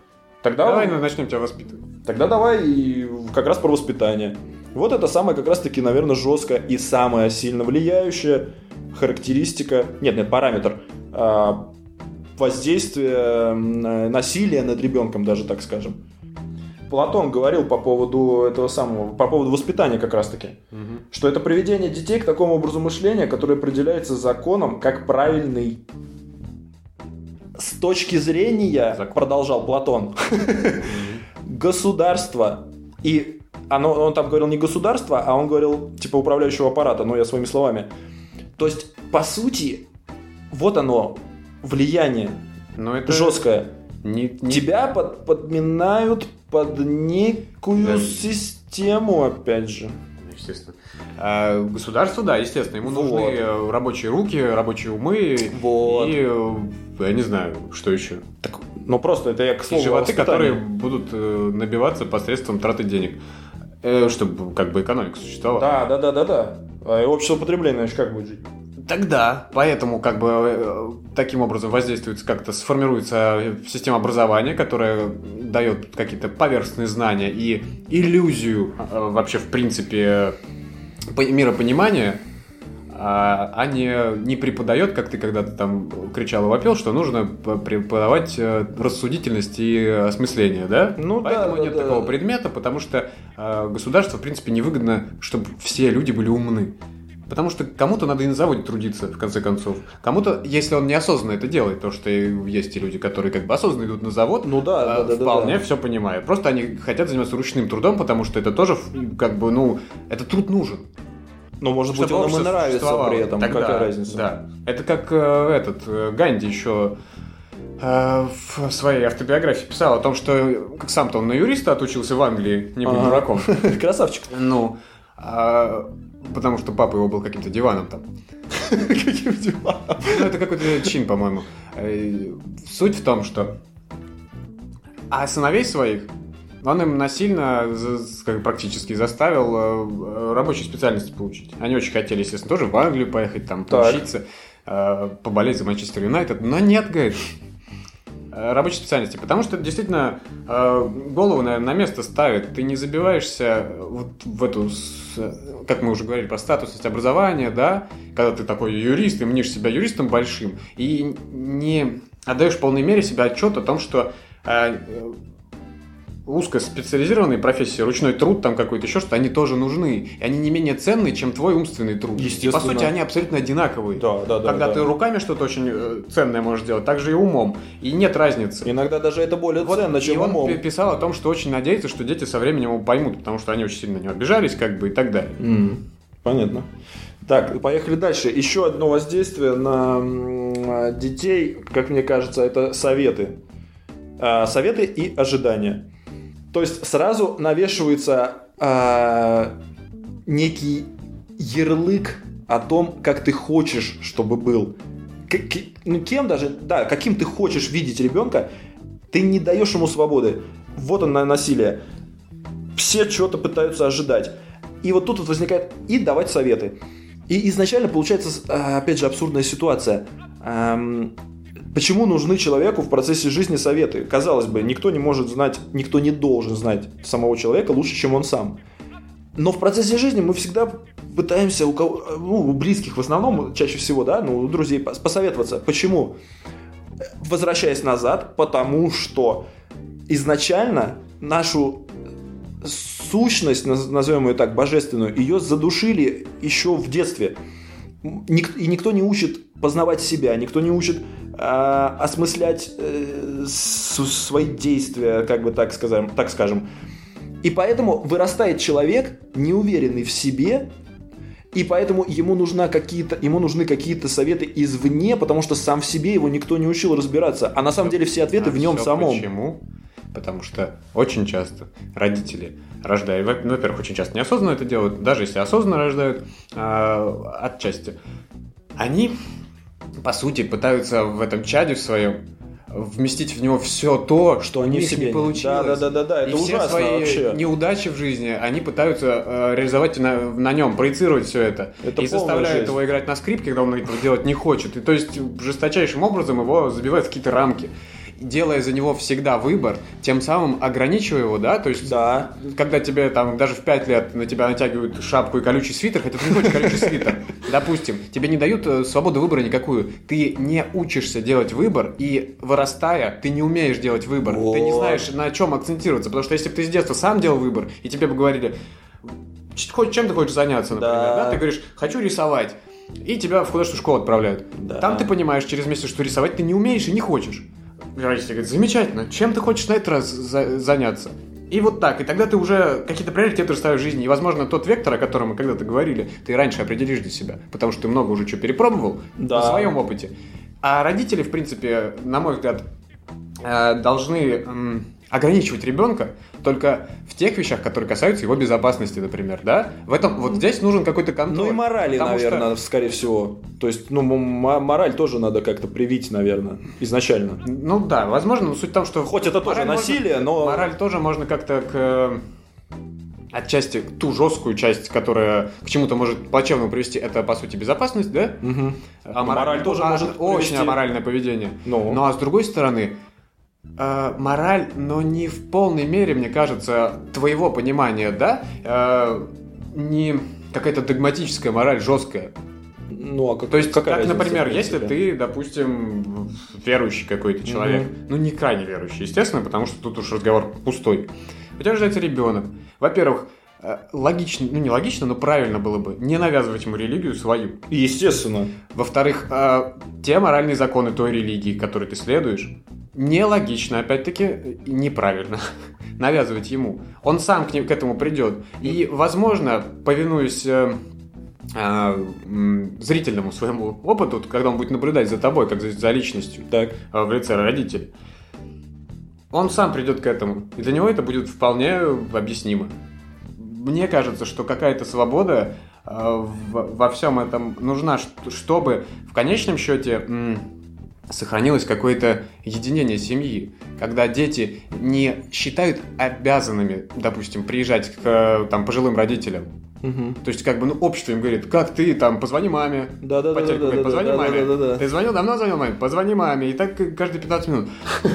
Тогда, Давай ну, начнем тебя воспитывать. тогда давай и как раз про воспитание. Вот это самое как раз-таки, наверное, жестко и самая сильно влияющая характеристика, нет, нет, параметр а, воздействия насилия над ребенком, даже так скажем. Платон говорил по поводу этого самого, по поводу воспитания как раз-таки, Мгм. что это приведение детей к такому образу мышления, который определяется законом как правильный. С точки зрения, Закон. продолжал Платон, государства и оно, он там говорил не государство, а он говорил типа управляющего аппарата, но я своими словами. То есть, по сути, вот оно, влияние Но это жесткое. не, не- Тебя под- подминают под некую Да. систему, опять же. Естественно. А государство, да, естественно, ему нужны Вот. э, рабочие руки, рабочие умы Вот. и, э, я не знаю, что еще. Так, ну просто это я к И слову о животы, которые будут э, набиваться посредством траты денег. Чтобы как бы экономика существовала. Да, да, да, да, да. А и общество потребления, значит, как будет жить? Тогда, поэтому как бы э, таким образом воздействуется как-то, сформируется э, система образования, которая дает какие-то поверхностные знания и иллюзию э, вообще в принципе по- миропонимания, а а не, не преподает, как ты когда-то там кричал и вопил, что нужно преподавать э, рассудительность и осмысление, да? Ну да, Поэтому да, нет да. такого предмета, потому что э, государству, в принципе, невыгодно, чтобы все люди были умны. Потому что кому-то надо и на заводе трудиться, в конце концов. Кому-то, если он неосознанно это делает, то что и есть те люди, которые как бы осознанно идут на завод, Ну да, а, да, да, да, вполне да. все понимают. Просто они хотят заниматься ручным трудом, потому что это тоже, как бы, ну, этот труд нужен. Ну, может быть, Чтобы он им и нравится при этом. Тогда, Какая разница? Да. Это как э, этот э, Ганди еще э, в своей автобиографии писал о том, что как сам-то он на юриста отучился в Англии, не был Ага. дураком. Красавчик. Ну, а, потому что папа его был каким-то диваном там. Каким дела? Ну, это какой-то чин, по-моему. Э, Суть в том, что... А сыновей своих он им насильно как практически заставил э, рабочие специальности получить. Они очень хотели, естественно, тоже в Англию поехать, там, поучиться, э, поболеть за Манчестер Юнайтед, но нет, говорит, э, рабочей специальности, потому что это действительно э, голову, наверное, на место ставит. Ты не забиваешься вот в эту, как мы уже говорили, про статусность образования, да, когда ты такой юрист, и мнишь себя юристом большим, и не отдаешь в полной мере себе отчет о том, что э, узкоспециализированные профессии, ручной труд там какой-то, еще что, они тоже нужны. И они не менее ценные, чем твой умственный труд. И, по Естественно. сути, они абсолютно одинаковые. Да, да, да. Когда да. ты руками что-то очень э, ценное можешь делать, так же и умом. И нет разницы. Иногда даже это более Вот, ценно, и чем он умом. пи- писал о том, что очень надеется, что дети со временем его поймут, потому что они очень сильно на него обижались, как бы, и так далее. М, Понятно. Так, поехали дальше. Еще одно воздействие на детей, как мне кажется, это советы. А, Советы и ожидания. То есть сразу навешивается а, некий ярлык о том, как ты хочешь, чтобы был. К- ну, кем даже, да, каким ты хочешь видеть ребенка, ты не даешь ему свободы. Вот он на насилие. Все что-то пытаются ожидать. И вот тут вот возникает и давать советы. И изначально получается, а, опять же, абсурдная ситуация. Ам, Почему нужны человеку в процессе жизни советы? Казалось бы, никто не может знать, никто не должен знать самого человека лучше, чем он сам. Но в процессе жизни мы всегда пытаемся у кого, ну, у близких в основном, чаще всего, да, ну, у друзей пос- посоветоваться. Почему? Возвращаясь назад, потому что изначально нашу сущность, наз- назовем ее так, божественную, ее задушили еще в детстве. И никто не учит познавать себя, никто не учит а, осмыслять э, с- свои действия, как бы так скажем, так скажем. И поэтому вырастает человек, неуверенный в себе, и поэтому ему, нужна какие-то, ему нужны какие-то советы извне, потому что сам в себе его никто не учил разбираться. А на самом деле все ответы А в нем всё самом. Почему? Потому что очень часто родители рождают, ну, во-первых, очень часто неосознанно это делают, даже если осознанно рождают, а, отчасти, они, по сути, пытаются в этом чаде в своем вместить в него все то, Что они в себе не получилось. Да, да, да, да, да, И это все ужасно свои вообще. неудачи в жизни они пытаются э, реализовать на, на нем, проецировать все это. Это и заставляют жесть. его играть на скрипке, когда он этого делать не хочет. И то есть жесточайшим образом его забивают в какие-то рамки. Делая за него всегда выбор, тем самым ограничивая его, да? То есть, Да. когда тебе там даже в 5 лет на тебя натягивают шапку и колючий свитер, хотя ты не хочешь колючий свитер, допустим, тебе не дают э, свободу выбора никакую, ты не учишься делать выбор, и вырастая, ты не умеешь делать выбор, ты не знаешь, на чем акцентироваться, потому что если бы ты с детства сам делал выбор, и тебе бы говорили, «Ч- хоть чем ты хочешь заняться, например, да, ты говоришь, хочу рисовать, и тебя в художественную школу отправляют. Да. Там ты понимаешь через месяц, что рисовать ты не умеешь и не хочешь. Родители говорят, замечательно, чем ты хочешь на этот раз за- заняться? И вот так, и тогда ты уже какие-то приоритеты расставишь в жизни. И, возможно, тот вектор, о котором мы когда-то говорили, ты раньше определишь для себя, потому что ты много уже чего перепробовал Да. на своем опыте. А родители, в принципе, на мой взгляд, э, должны ограничивать ребенка только в тех вещах, которые касаются его безопасности, например, да? В этом вот здесь нужен какой-то контроль. Ну и морали, Потому что- наверное, скорее всего. То есть, ну, мораль тоже надо как-то привить, наверное, изначально. Ну да, возможно, но суть в том, что... Хоть это тоже мораль можно- насилие, но... Мораль тоже можно как-то к... э, Отчасти ту жесткую часть, которая к чему-то может плачевному привести, это, по сути, безопасность, да? Мгм. А мораль тоже а, может Очень привести- аморальное поведение. Ну. Ну а с другой стороны, э, мораль, но не в полной мере, мне кажется, твоего понимания, да? Э, не какая-то догматическая мораль жесткая. Ну, а как, То есть, какая как, например, если ты, допустим, верующий какой-то человек, Мгм. ну не крайне верующий, естественно, потому что тут уж разговор пустой. У тебя рождается ребенок. Во-первых, э, логично, ну не логично, но правильно было бы не навязывать ему религию свою. Естественно. Во-вторых, э, те моральные законы той религии, которой ты следуешь, нелогично, опять-таки, неправильно навязывать ему. Он сам к, ним- к этому придет. И, возможно, повинуясь э, э, зрительному своему опыту, когда он будет наблюдать за тобой, как за, за личностью, Так. э, в лице родителей, он сам придет к этому. И для него это будет вполне объяснимо. Мне кажется, что какая-то свобода э, в- во всем этом нужна, чтобы в конечном счете м, сохранилось какое-то единение семьи, когда дети не считают обязанными, допустим, приезжать к э, там, пожилым родителям. Мгм. То есть, как бы, ну, общество им говорит, как ты, там, позвони маме. Да-да-да, Потек говорит, да-да-да, позвони маме. да-да-да-да. Ты звонил, давно звонил маме? Позвони маме. И так каждые 15 минут.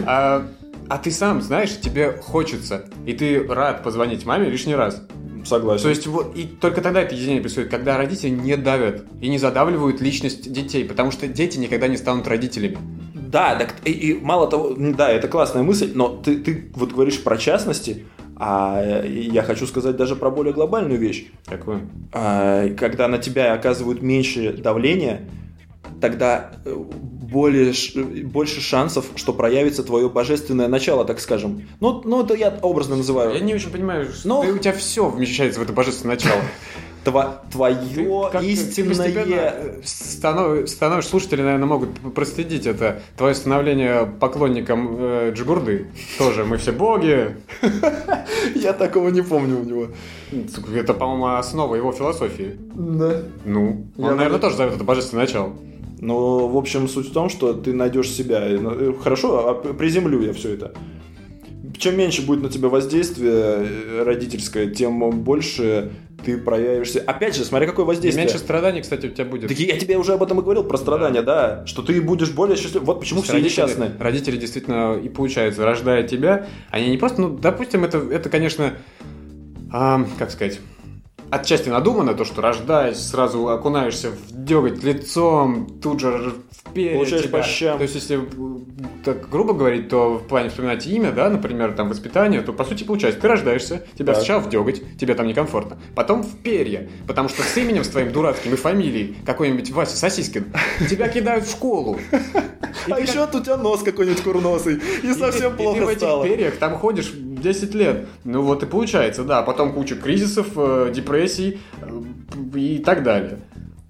А, а ты сам, знаешь, тебе хочется. И ты рад позвонить маме лишний раз. Согласен. То есть, вот, и только тогда это единение происходит, когда родители не давят и не задавливают личность детей, потому что дети никогда не станут родителями. Да, так и, и мало того, да, это классная мысль, но ты, ты вот говоришь про частности, а я хочу сказать даже про более глобальную вещь. Какую? А, когда на тебя оказывают меньше давления, тогда э, более, больше шансов, что проявится твое божественное начало, так скажем. Ну, ну это я образно называю. Я не очень понимаю, что Ну- ты- у тебя все вмещается в это божественное начало. Ты твое ты истинное... станов- становишь, слушатели, наверное, могут проследить это. Твое становление поклонником э, Джигурды. Тоже мы все боги. Я такого не помню у него. Это, по-моему, основа его философии. Да. Ну, он, наверное, тоже зовет это божественное начало. Ну, в общем, суть в том, что ты найдешь себя. И, ну, э, Хорошо, а приземлю я все это. Чем меньше будет на тебя воздействие э, родительское, тем больше ты проявишься. Опять же, смотри, какое И воздействие. меньше страданий, кстати, у тебя будет. Так я тебе уже об этом и говорил, про страдания, да. Что ты будешь более счастлив. Вот почему все родители, несчастны. родители действительно и получается, рождая тебя, они не просто, ну, допустим, это, это конечно, а, как сказать, отчасти надумано, то, что рождаясь, сразу окунаешься в деготь лицом, тут же в перья Получаешь тебя. по щам. То есть, если так грубо говорить, то в плане вспоминать имя, да, например, там, воспитание, то, по сути, получается, ты рождаешься, тебя Так. сначала в деготь, тебе там некомфортно, потом в перья, потому что с именем с твоим дурацким и фамилией, какой-нибудь Вася Сосискин, тебя кидают в школу. А еще тут у тебя нос какой-нибудь курносый. И совсем и ты в плохо этих стало. перьях там ходишь 10 лет. Ну вот и получается, да. Потом куча кризисов, э, депрессий э, и так далее.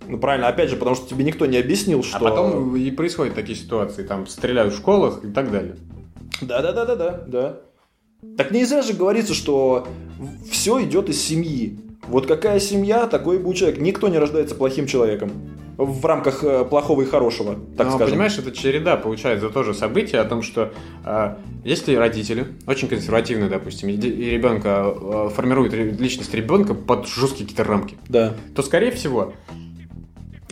Ну правильно, опять же, потому что тебе никто не объяснил, что... А потом и происходят такие ситуации. Там стреляют в школах и так далее. Да, да, да, да, да, да. Так нельзя же говорится, что все идет из семьи. Вот какая семья, такой будет человек. Никто не рождается плохим человеком. В рамках э, плохого и хорошего, так Но, скажем. понимаешь, это череда получается тоже события о том, что э, если родители очень консервативны, допустим, и, и ребенка э, формируют ре- личность ребенка под жесткие какие-то рамки, Да. то, скорее всего,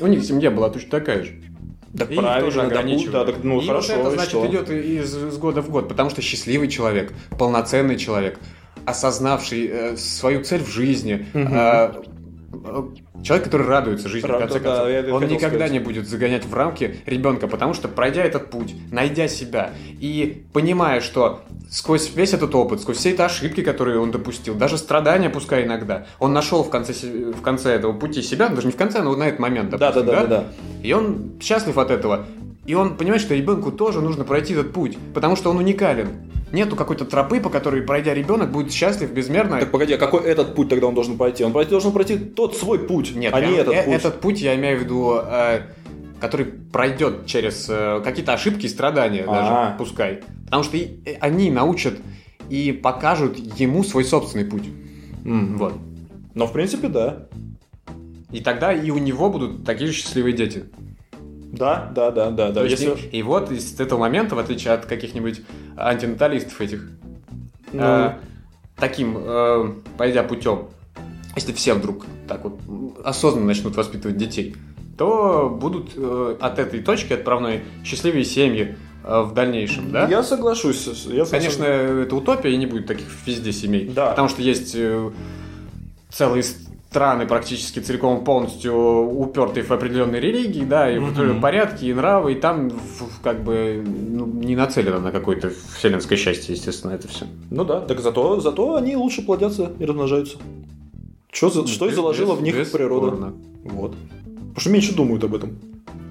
у них семья была точно такая же. Так И правильно, тоже да, ограничивают. да, так, ну, и хорошо, вот это, значит, что? идет из, из года в год, потому что счастливый человек, полноценный человек, осознавший э, свою цель в жизни, э, э, человек, который радуется жизни, в Рад- конце да, концов, я это он никогда сказать. не будет загонять в рамки ребенка, потому что пройдя этот путь, найдя себя и понимая, что сквозь весь этот опыт, сквозь все эти ошибки, которые он допустил, даже страдания, пускай иногда, он нашел в конце, в конце этого пути себя, даже не в конце, но на этот момент, Да, да, допустим, да, да, да. и он счастлив от этого. И он понимает, что ребенку тоже нужно пройти этот путь, потому что он уникален. Нету какой-то тропы, по которой, пройдя ребенок, будет счастлив безмерно. Так погоди, а какой этот путь тогда он должен пройти? Он пройти- должен пройти тот свой путь, Нет, а не этот э- путь. этот путь я имею в виду, э, который пройдет через э, какие-то ошибки и страдания даже, А. пускай. Потому что и- э, они научат и покажут ему свой собственный путь. Мгм. Вот. Но в принципе, да. И тогда и у него будут такие же счастливые дети. Да, да, да, да, да. Если- и, и вот из этого момента, в отличие от каких-нибудь антинаталистов этих, Ну, э, таким, э, пойдя путем, если все вдруг так вот осознанно начнут воспитывать детей, то будут э, от этой точки отправной счастливые семьи э, в дальнейшем, да? Я соглашусь. Я соглашусь. Конечно, это утопия, и не будет таких везде семей. Да. Потому что есть э, целые страны практически целиком полностью упертые в определенные религии, да, и определенные порядки, и нравы, и там как бы ну, не нацелено на какое-то вселенское счастье, естественно, это все. Ну да, так зато, зато они лучше плодятся и размножаются. Что, за- что и заложила в них природа. Вот. Потому что меньше думают об этом.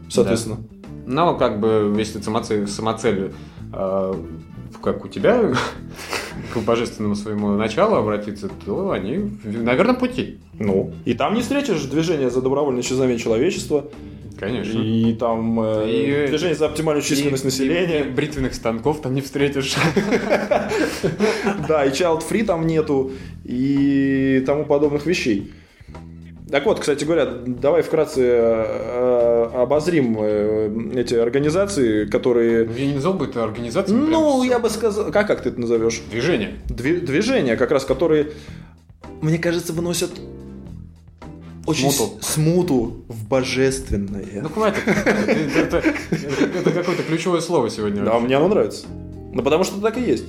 Соответственно. Но как бы, если самоцель, самоцель э, как у тебя, к божественному своему началу обратиться, то они на верном пути. Ну. И там не встретишь движение за добровольное исчезновение человечества. Конечно. И там э, И- движение за оптимальную численность И- населения. и бритвенных станков там не встретишь. Да, и child free там нету. И тому подобных вещей. Так вот, кстати говоря, давай вкратце э, обозрим э, эти организации, которые... Я не назвал бы это организацией. прям Ну, я бы сказал... Как, как ты это назовешь? Движение. Дви- движения, как раз которые, мне кажется, выносят очень Смуту. смуту в божественное. Ну, хватит. Это, это- это какое-то ключевое слово сегодня. да, мне оно нравится. Ну, потому что так и есть.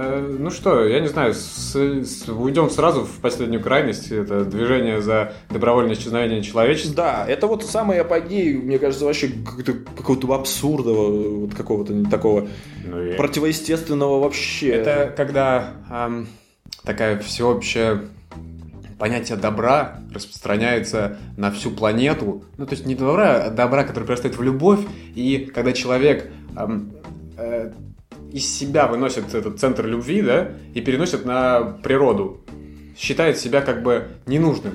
Э, Ну что, я не знаю, с- с- уйдем сразу в последнюю крайность. Это движение за добровольное исчезновение человечества. Да, это вот самый апогей, мне кажется, вообще какого-то, абсурда, вот какого-то такого Ну и- противоестественного вообще. Это когда ам, такая всеобщая понятие добра распространяется на всю планету. Ну, то есть не добра, а добра, который перерастает в любовь. И когда человек ам, э, из себя выносит этот центр любви, да, и переносит на природу, считает себя как бы ненужным.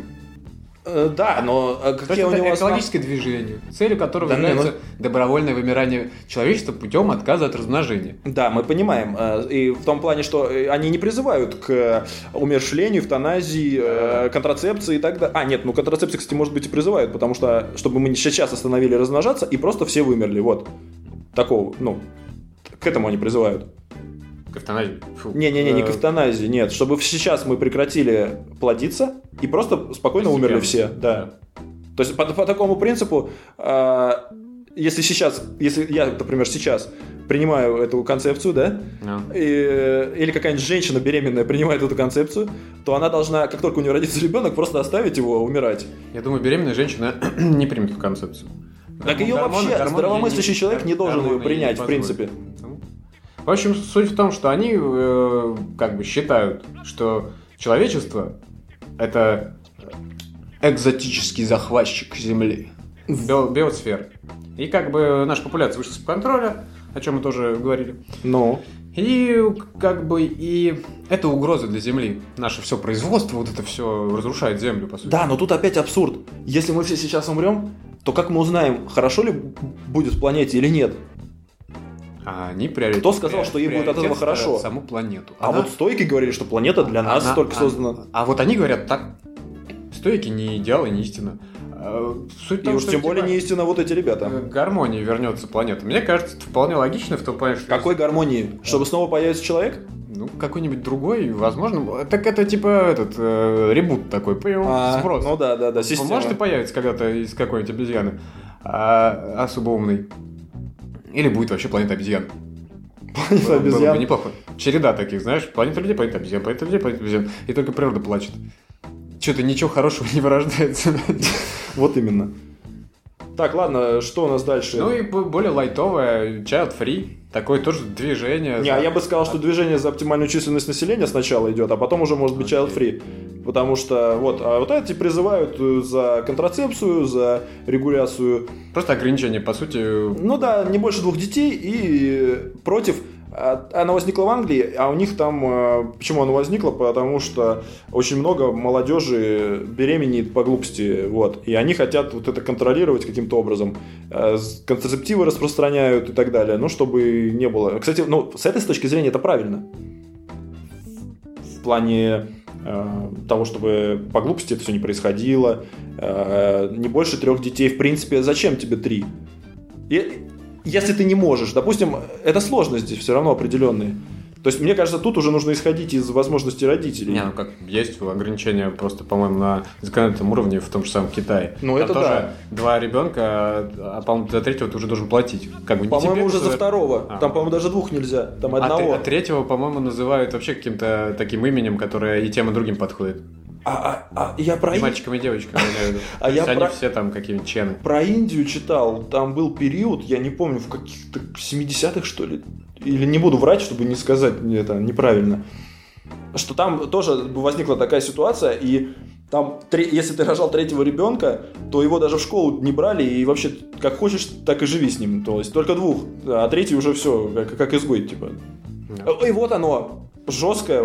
Э, да, но э, То есть какие у это него основ- экологическое движение, целью которого Да, является добровольное вымирание человечества путем отказа от размножения. Да, мы понимаем. э, И в том плане, что они не призывают к умершлению, эвтаназии, контрацепции и так далее. А, нет, ну контрацепции, кстати, может быть и призывают, потому что, чтобы мы сейчас остановили размножаться и просто все вымерли, вот. Такого, ну, к этому они призывают. К эвтаназии. Не-не-не, не к Э, эвтаназии, нет. Чтобы сейчас мы прекратили плодиться и просто спокойно умерли все, да. То есть по, по такому принципу, э, если сейчас, если я, например, сейчас принимаю эту концепцию, да, Ну. и- или какая-нибудь женщина беременная принимает эту концепцию, то она должна, как только у нее родится ребенок, просто оставить его умирать. Я думаю, беременная женщина не примет эту концепцию. Так ее вообще здравомыслящий человек не должен ее принять, в принципе. В общем, суть в том, что они э, как бы считают, что человечество это экзотический захватчик Земли. Био- биосферы. И как бы наша популяция вышла из-под контроля, о чем мы тоже говорили. Ну, И как бы и это угроза для Земли. Наше все производство, вот это все разрушает Землю, по сути. да, но тут опять абсурд. Если мы все сейчас умрем, то как мы узнаем, хорошо ли будет планете или нет? А они приоритет. Кто сказал, что ей будет от этого хорошо? саму планету. А Она- вот стойки говорили, что планета для нас она- только а- создана. А, вот они говорят так. Стойки не идеал и не истина. А, Суть И том, уж тем более типа, не истина вот эти э, ребята. к гармонии вернется планета. Мне кажется, это вполне логично в том плане, что... Какой гармонии? Чтобы снова появится человек? Ну, какой-нибудь другой, возможно. Так это типа этот э, ребут такой? А, сброс. Ну да, да, да, Он система. может и появится когда-то из какой-нибудь обезьяны. а, особо умный. Или будет вообще планета обезьян. Планета Было бы обезьян. неплохо. Череда таких, знаешь, планета людей, планета обезьян, планета людей, планета обезьян. И только природа плачет. Что-то ничего хорошего не вырождается. Вот именно. Так, ладно, что у нас дальше? Ну и более лайтовое, child free. Такое тоже движение. Не, а я бы сказал, что движение за оптимальную численность населения сначала идет, а потом уже может быть Окей. child free. Потому что вот, а вот эти призывают э, за контрацепцию, за регуляцию, Просто ограничение, по сути. ну да, не больше двух детей и э, против. А, Она возникла в Англии, а у них там... э, Почему она возникла? Потому что очень много молодежи беременеет по глупости, вот. И они хотят вот это контролировать каким-то образом. Э, Контрацептивы распространяют и так далее, ну, чтобы не было... Кстати, ну, с этой точки зрения это правильно. В плане э, того, чтобы по глупости это все не происходило. Не больше трех детей, в принципе, зачем тебе три? Если ты не можешь, допустим, это сложность здесь все равно определенные. То есть, мне кажется, тут уже нужно исходить из возможностей родителей. Не, ну как есть ограничения просто, по-моему, на законодательном уровне в том же самом Китае. Ну, Там это тоже да. два ребенка, а, а, по-моему, за третьего ты уже должен платить. Как бы По-моему, уже за второго. А. Там, по-моему, даже двух нельзя. Там А, одного. те- а третьего, по-моему, называют вообще каким-то таким именем, которое и тем, и другим подходит. А, а- а я про, И мальчикам, и девочкам. А я они про- все там какие-нибудь чены. про Индию читал. Там был период, я не помню, в каких-то 70-х, что ли. Или не буду врать, чтобы не сказать это неправильно. Что там тоже возникла такая ситуация, и там, если ты рожал третьего ребенка, то его даже в школу не брали, и вообще как хочешь, так и живи с ним. То есть только двух, а третий уже все, как, как изгой, типа. Да. И вот оно, жесткое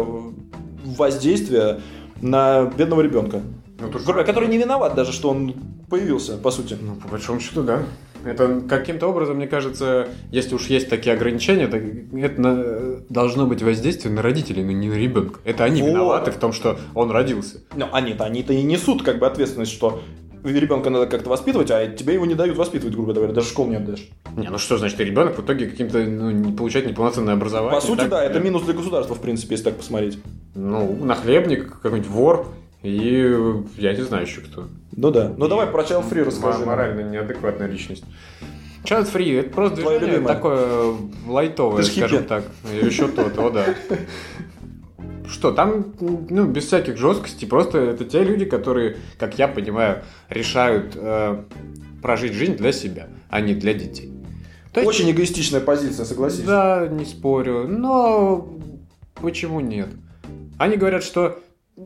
воздействие на бедного ребенка. Ну, Который не виноват даже, что он появился, по сути. Ну, по большому счету, да. Это каким-то образом, мне кажется, если уж есть такие ограничения, так это на- должно быть воздействие на родителей, но не на ребенка. Это они Вот. виноваты в том, что он родился. Ну, они-то, они-то и несут как бы ответственность, что ребенка надо как-то воспитывать, а тебе его не дают воспитывать, грубо говоря, даже в школу не отдаешь. Не, ну что значит, ребенок в итоге каким-то ну, не получает неполноценное образование. По сути, так? да, это минус для государства, в принципе, если так посмотреть. Ну, нахлебник, какой-нибудь вор и я не знаю еще кто. Ну да. Ну давай про Child Free расскажи. Морально неадекватная личность. Child Free, это просто Твоя движение любимая. такое лайтовое, скажем хиппи. так. Еще то, то, да. Что, там, ну, без всяких жесткостей, просто это те люди, которые, как я понимаю, решают э, прожить жизнь для себя, а не для детей. То есть- Очень эгоистичная позиция, согласись. да, не спорю, но почему нет? Они говорят, что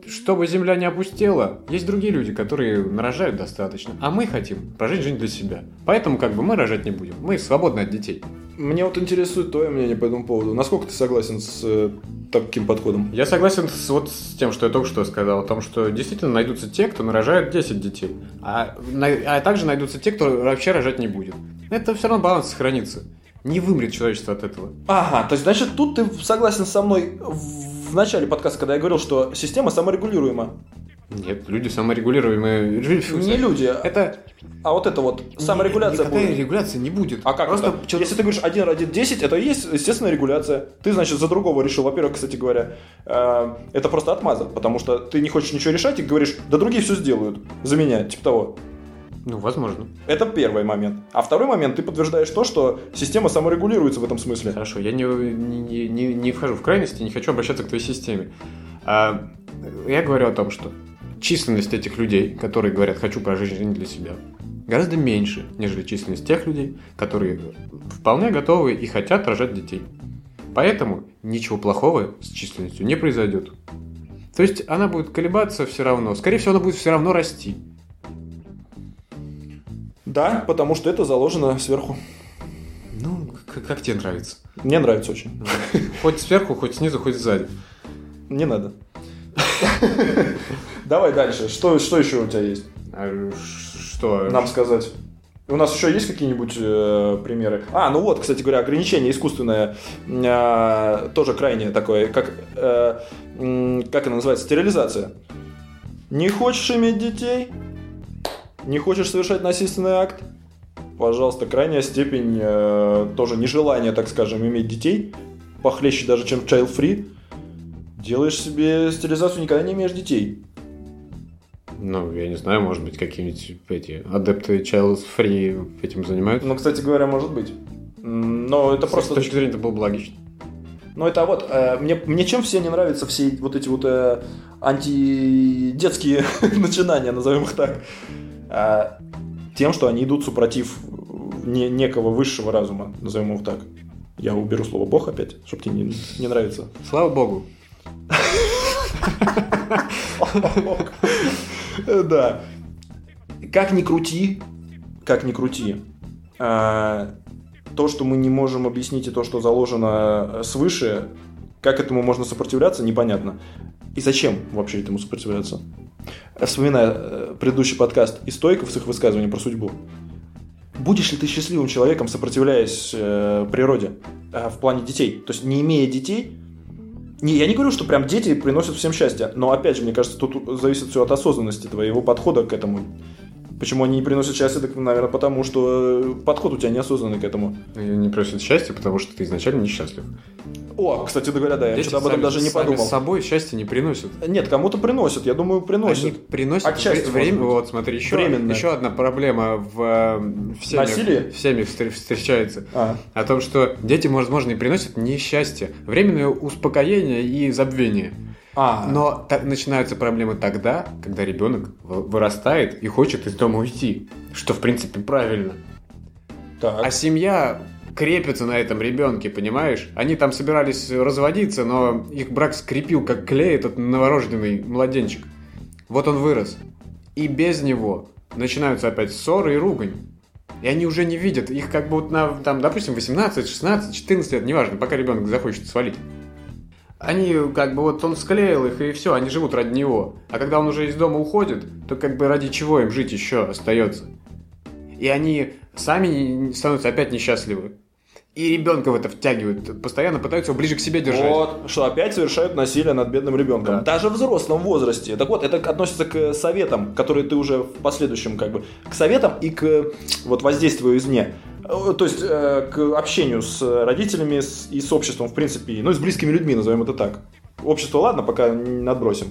чтобы земля не опустела, есть другие люди, которые нарожают достаточно, а мы хотим прожить жизнь для себя. Поэтому как бы мы рожать не будем, мы свободны от детей. Мне вот интересует твое мнение по этому поводу. Насколько ты согласен с э, таким подходом? Я согласен с, вот с тем, что я только что сказал, о том, что действительно найдутся те, кто нарожает 10 детей, а, на- а также найдутся те, кто вообще рожать не будет. Это все равно баланс сохранится. Не вымрет человечество от этого. Ага, то есть, значит, тут ты согласен со мной в в начале подкаста, когда я говорил, что система саморегулируема. Нет, люди саморегулируемые. Не люди, Это а вот это вот саморегуляция Никакая будет. регуляция не будет. А как Просто это? Если ты говоришь один родит 10, это и есть естественная регуляция. Ты, значит, за другого решил. Во-первых, кстати говоря, э, это просто отмаза, потому что ты не хочешь ничего решать и говоришь, да другие все сделают за меня, типа того. Ну, возможно. Это первый момент. А второй момент, ты подтверждаешь то, что система саморегулируется в этом смысле. Хорошо, я не, не, не, не вхожу в крайности, не хочу обращаться к твоей системе. А, я говорю о том, что численность этих людей, которые говорят «хочу прожить жизнь для себя», гораздо меньше, нежели численность тех людей, которые вполне готовы и хотят рожать детей. Поэтому ничего плохого с численностью не произойдет. То есть она будет колебаться все равно. Скорее всего, она будет все равно расти. Да, потому что это заложено сверху. Ну, как, как тебе нравится? Мне нравится очень. Хоть сверху, хоть снизу, хоть сзади. Не надо. Давай дальше. Что, что еще у тебя есть А что? нам сказать? У нас еще есть какие-нибудь э, примеры? А, ну вот, кстати говоря, ограничение искусственное э, тоже крайнее такое, как, э, м, как это называется, стерилизация. Не хочешь иметь детей? Не хочешь совершать насильственный акт? Пожалуйста, крайняя степень э, тоже нежелания, так скажем, иметь детей, похлеще даже, чем child free. Делаешь себе стерилизацию, никогда не имеешь детей. Ну, я не знаю, может быть, какие-нибудь эти адепты Child Free этим занимаются. Ну, кстати говоря, может быть. Но это С просто... этой точки зрения это было бы логично. Ну, это вот, э, мне, мне чем все не нравятся все вот эти вот э, антидетские начинания, назовем их так. А, тем, что они идут супротив не- некого высшего разума, назовем его так. Я уберу слово бог опять, чтобы тебе не, не нравится. Слава богу. Да. Как ни крути, как ни крути, а, то, что мы не можем объяснить и то, что заложено свыше, как этому можно сопротивляться, непонятно. И зачем вообще этому сопротивляться? Вспоминая э, предыдущий подкаст и стойков с их высказыванием про судьбу. Будешь ли ты счастливым человеком, сопротивляясь э, природе э, в плане детей? То есть, не имея детей, не, я не говорю, что прям дети приносят всем счастье, но опять же, мне кажется, тут зависит все от осознанности твоего подхода к этому. Почему они не приносят счастья, так, наверное, потому что э, подход у тебя неосознанный к этому. Не просят счастья, потому что ты изначально несчастлив. О, кстати говоря, да, я Дети что-то об этом сами- даже не сами подумал. с собой счастья не приносят. Нет, кому-то приносят, я думаю, приносят. Они приносят Отчасти, вре- время. Вот, смотри, еще, Временное. еще одна проблема в, э, в семьях, Насилие? в семьях встречается. А, О том, что дети, возможно, и приносят несчастье, временное успокоение и забвение. А, Но та- начинаются проблемы тогда, когда ребенок вы- вырастает и хочет из дома уйти. Что, в принципе, правильно. так. А семья крепится на этом ребенке, понимаешь? Они там собирались разводиться, но их брак скрепил, как клей этот новорожденный младенчик. Вот он вырос. И без него начинаются опять ссоры и ругань. И они уже не видят. Их как вот на, там, допустим, 18, 16, 14 лет, неважно, пока ребенок захочет свалить. Они как бы вот он склеил их, и все, они живут ради него. А когда он уже из дома уходит, то как бы ради чего им жить еще остается? И они сами становятся опять несчастливы. И ребенка в это втягивают, постоянно пытаются его ближе к себе держать. Вот, что опять совершают насилие над бедным ребенком. Да. Даже в взрослом возрасте. Так вот, это относится к советам, которые ты уже в последующем как бы... К советам и к вот воздействию извне. Э, То есть э, к общению с родителями с- и с обществом, в принципе, ну и с близкими людьми, назовем это так. Общество, ладно, пока не отбросим.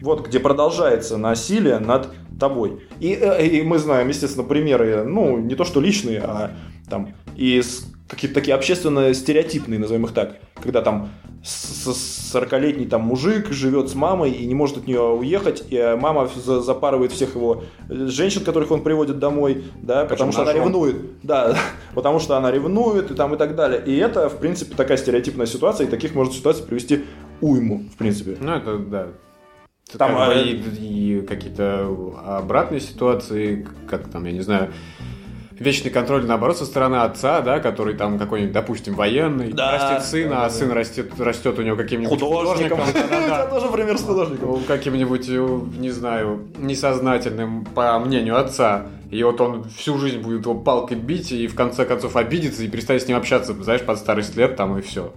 Вот где продолжается насилие над тобой. И, э, и мы знаем, естественно, примеры, ну, не то что личные, а там из какие-то такие общественно стереотипные, назовем их так, когда там 40-летний там мужик живет с мамой и не может от нее уехать, и э, мама за- запарывает всех его э, женщин, которых он приводит домой, да, потому что она ревнует, да, потому что она ревнует и там и так далее. И это, в принципе, такая стереотипная ситуация, и таких может ситуаций привести уйму, в принципе. Ну, это да. Там, Как бы а, и, и какие-то обратные ситуации, как там, я не знаю, вечный контроль, наоборот, со стороны отца, да, который там какой-нибудь, допустим, военный, Да, растет сына, да, а да, сын растет, растет у него каким-нибудь Художником. да-да-да. тоже пример с художником. Каким-нибудь, не знаю, несознательным, по мнению отца. И вот он всю жизнь будет его палкой бить и в конце концов обидится и перестанет с ним общаться, знаешь, под старость лет там и все.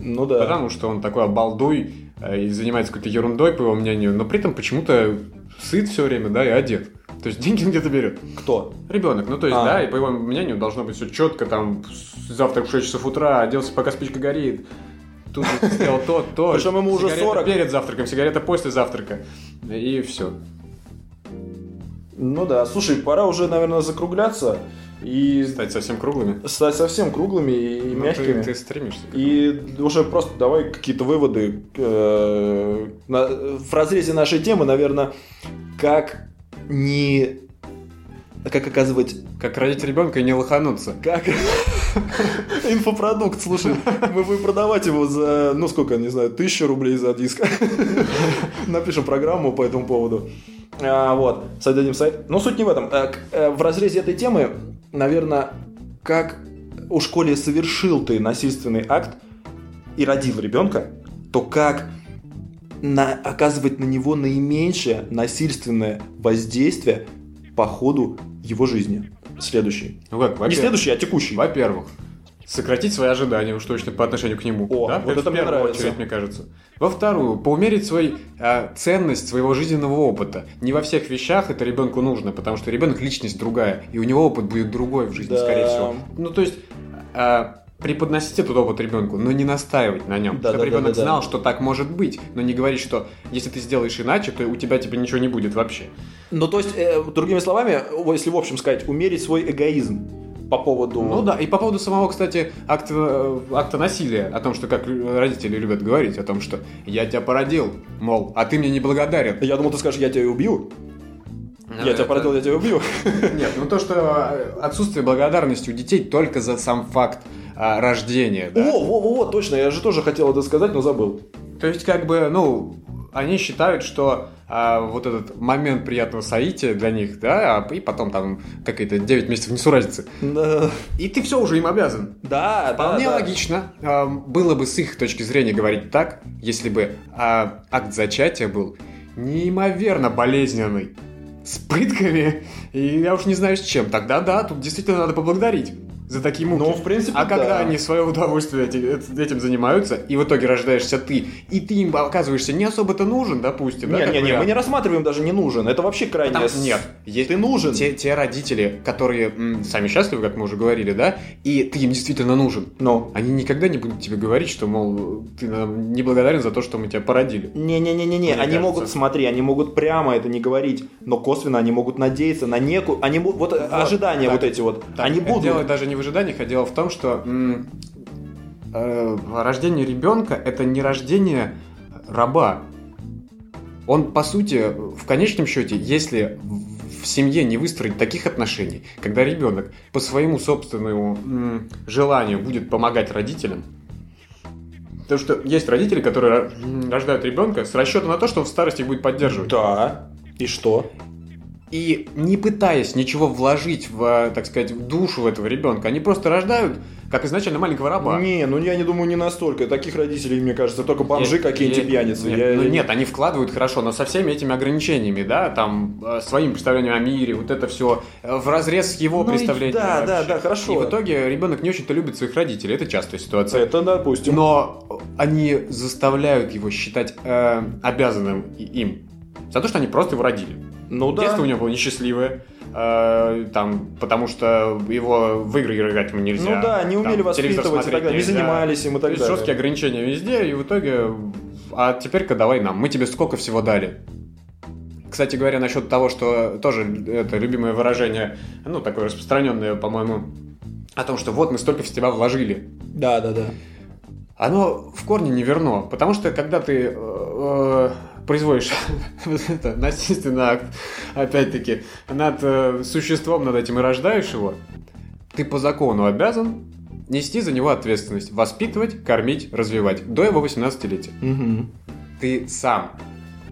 Ну да. Потому что он такой обалдуй э, и занимается какой-то ерундой, по его мнению, но при этом почему-то сыт все время, да, и одет. То есть деньги он где-то берет. Кто? Ребенок, ну то есть, А. да, и по его мнению должно быть все четко, там, завтрак в 6 часов утра, оделся, пока спичка горит. Тут сделал то, то. Причем ему уже Сигарета 40. перед завтраком, сигарета после завтрака. И все. Ну да, слушай, пора уже, наверное, закругляться и Стать совсем круглыми. стать совсем круглыми и Ну, мягкими. ты, ты стремишься. И уже просто давай какие-то выводы э, на- в разрезе нашей темы, наверное, как не... Как оказывать... Как родить ребенка и не лохануться. Как... Инфопродукт, слушай, мы будем продавать его за, ну сколько, не знаю, тысячу рублей за диск. Напишем программу по этому поводу. А, вот, создадим сайт. Но суть не в этом. К- э, В разрезе этой темы, наверное, как у школе совершил ты насильственный акт и родил ребенка, то как на, оказывать на него наименьшее насильственное воздействие по ходу его жизни. Следующий. Ну как, Не следующий, а текущий. Во-первых, сократить свои ожидания уж точно по отношению к нему. О, да? вот это в мне нравится. очередь, мне кажется. Во-вторую, поумерить свой, а, ценность своего жизненного опыта. Не во всех вещах это ребенку нужно, потому что ребенок личность другая, и у него опыт будет другой в жизни, Да. скорее всего. Ну, то есть, а, преподносить этот опыт ребенку, но не настаивать на нем. Да, чтобы да, ребенок да, да, да. знал, что так может быть, но не говорить, что если ты сделаешь иначе, то у тебя типа ничего не будет вообще. Ну, то есть, э, другими словами, если в общем сказать, умерить свой эгоизм по поводу... Ну да, и по поводу самого, кстати, акта, э, акта насилия, о том, что как родители любят говорить, о том, что я тебя породил, мол, а ты мне не благодарен. Я думал, ты скажешь, я тебя убью. Я тебя Это- породил, я тебя убью. Нет, ну то, что э, отсутствие благодарности у детей только за сам факт а, рождения, да. О, во, во, во, точно, я же тоже хотел это сказать, но забыл. То есть, как бы, ну, они считают, что а, вот этот момент приятного соития для них, да, а, и потом там какие-то 9 месяцев несуразицы. Да, И ты все уже им обязан. да, Вполне да. логично. а, было бы с их точки зрения говорить так, если бы а, акт зачатия был неимоверно болезненный. С пытками, и я уж не знаю с чем. Тогда да, тут действительно надо поблагодарить за такие муки. Ну, в принципе, А когда да. они в свое удовольствие эти- этим занимаются, и в итоге рождаешься ты, и ты им оказываешься не особо-то нужен, допустим, да, Не, как не, не, вариант. мы не рассматриваем даже не нужен. Это вообще крайне... Потому- с- нет, есть Ты нужен. те, те родители, которые м, сами счастливы, как мы уже говорили, да, и ты им действительно нужен. Ну. Они никогда не будут тебе говорить, что, мол, ты нам не благодарен за то, что мы тебя породили. Не-не-не-не-не, Мне они кажется. могут, смотри, они могут прямо это не говорить, но косвенно они могут надеяться на некую, они бу- вот, ожидания так. вот эти вот, Так, они э, будут. Дело даже не в ожиданиях, а дело в том, что м, э, рождение ребенка это не рождение раба. Он, по сути, в конечном счете, если в семье не выстроить таких отношений, когда ребенок по своему собственному м, желанию будет помогать родителям, потому что есть родители, которые рождают ребенка с расчетом на то, что он в старости будет поддерживать. Да. И что? И не пытаясь ничего вложить в, так сказать, в душу этого ребенка, они просто рождают, как изначально маленького раба. Не, ну я не думаю не настолько. Таких родителей, мне кажется, только бомжи какие-нибудь пьяницы. Нет, Я- ну я- нет, они вкладывают хорошо, но со всеми этими ограничениями, да, там, э, своим представлением о мире, вот это все в разрез с его Ну представлением. да, да, вообще. да, хорошо. И в итоге ребенок не очень-то любит своих родителей, это частая ситуация. Это допустим. Но они заставляют его считать э, обязанным им за то, что они просто его родили. Ну да. Детство у него было несчастливое, э, там, потому что его в игры играть ему нельзя. Ну да, не умели там, воспитывать и так далее, не занимались им и То так есть далее. жесткие ограничения везде, и в итоге, а теперь-ка давай нам, мы тебе сколько всего дали. Кстати говоря, насчет того, что тоже это любимое выражение, ну, такое распространенное, по-моему, о том, что вот мы столько в тебя вложили. Да, да, да. Оно в корне не верно, потому что когда ты э, э, производишь это, насильственный акт, опять-таки, над э, существом, над этим и рождаешь его, ты по закону обязан нести за него ответственность, воспитывать, кормить, развивать до его 18-летия. Мгм. Ты сам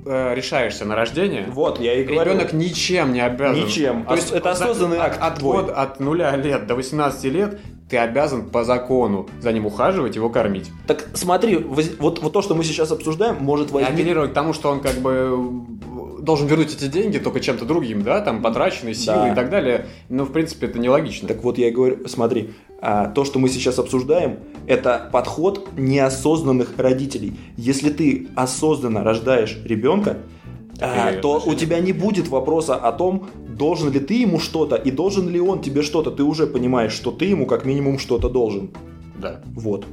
э, решаешься на рождение, Вот, я и говорю. Ребенок ничем не обязан. Ничем. То есть это осознанный от, акт от, твой. года- от нуля лет до 18 лет ты обязан по закону за ним ухаживать, его кормить. Так смотри, вот, вот то, что мы сейчас обсуждаем, может возникнуть... апеллировать к тому, что он как бы должен вернуть эти деньги только чем-то другим, да, там потраченные силы Да. и так далее. Но в принципе это нелогично. Так вот я и говорю, смотри, а, то, что мы сейчас обсуждаем, это подход неосознанных родителей. Если ты осознанно рождаешь ребенка, а, то у отношения? тебя не будет вопроса о том, должен ли ты ему что-то и должен ли он тебе что-то. Ты уже понимаешь, что ты ему как минимум что-то должен. Да. Вот.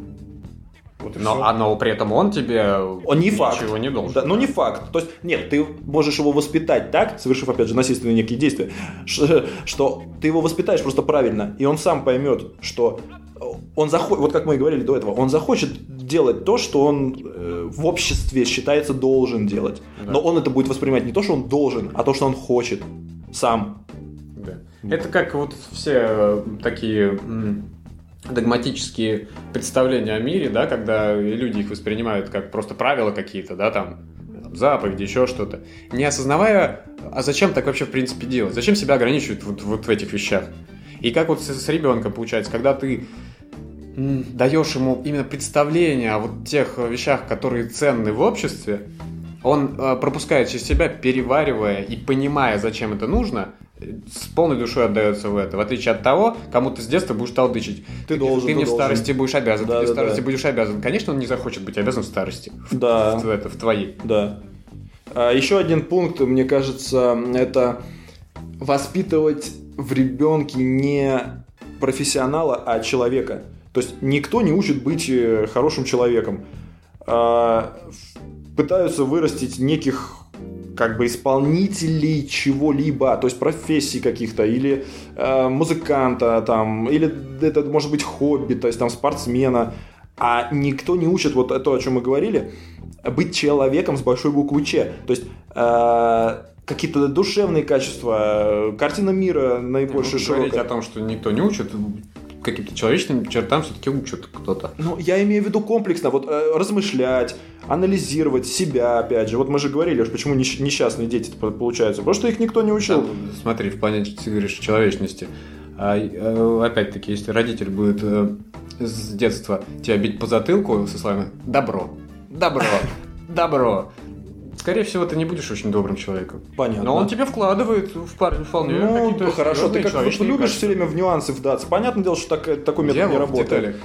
Вот Но, а, но при этом он тебе Он не ничего факт. не должен. Да, ну не факт. То есть, нет, ты можешь его воспитать так, совершив, опять же, насильственные некие действия, что ты его воспитаешь просто правильно, и он сам поймет, что он захочет, вот как мы и говорили до этого, он захочет делать то, что он э, в обществе считается должен делать. Да. Но он это будет воспринимать не то, что он должен, а то, что он хочет сам. Да. Это как вот все э, такие догматические представления о мире, да, когда люди их воспринимают как просто правила какие-то, да, там, заповеди, еще что-то, не осознавая, а зачем так вообще в принципе делать, зачем себя ограничивать вот, вот в этих вещах. И как вот с, с ребенком получается, когда ты даешь ему именно представление о вот тех вещах, которые ценны в обществе, он э, пропускает через себя, переваривая и понимая, зачем это нужно, э, с полной душой отдается в это. В отличие от того, кому ты с детства будешь толдычить. Ты должен, Ты ты мне в должен. старости будешь обязан, Да, ты мне в да, старости да. будешь обязан. Конечно, он не захочет быть обязан в старости. Да. В, это, в твоей. Да. А, еще один пункт, мне кажется, это воспитывать в ребенке не профессионала, а человека. То есть никто не учит быть э, хорошим человеком. А, пытаются вырастить неких как бы исполнителей чего-либо, то есть профессий каких-то, или э, музыканта там, или это может быть хобби, то есть там спортсмена, а никто не учит вот то, о чем мы говорили, быть человеком с большой буквы Ч, то есть э, какие-то душевные качества, картина мира наибольшая ну, Говорить широкая. о том, что никто не учит, каким-то человеческим чертам все-таки учат кто-то. Ну, я имею в виду комплексно, вот э, размышлять, анализировать себя, опять же. Вот мы же говорили, уж почему несч- несчастные дети получаются, потому что их никто не учил. Там, смотри, в плане, ты говоришь, человечности. А, э, опять-таки, если родитель будет э, с детства тебя бить по затылку со словами «добро», «добро», «добро», скорее всего, ты не будешь очень добрым человеком. Понятно. Но он тебе вкладывает в парня вполне Ну, какие-то хорошо, ты как любишь качества. все время в нюансы вдаться. Понятное дело, что так, такой метод Я не работает. деталях.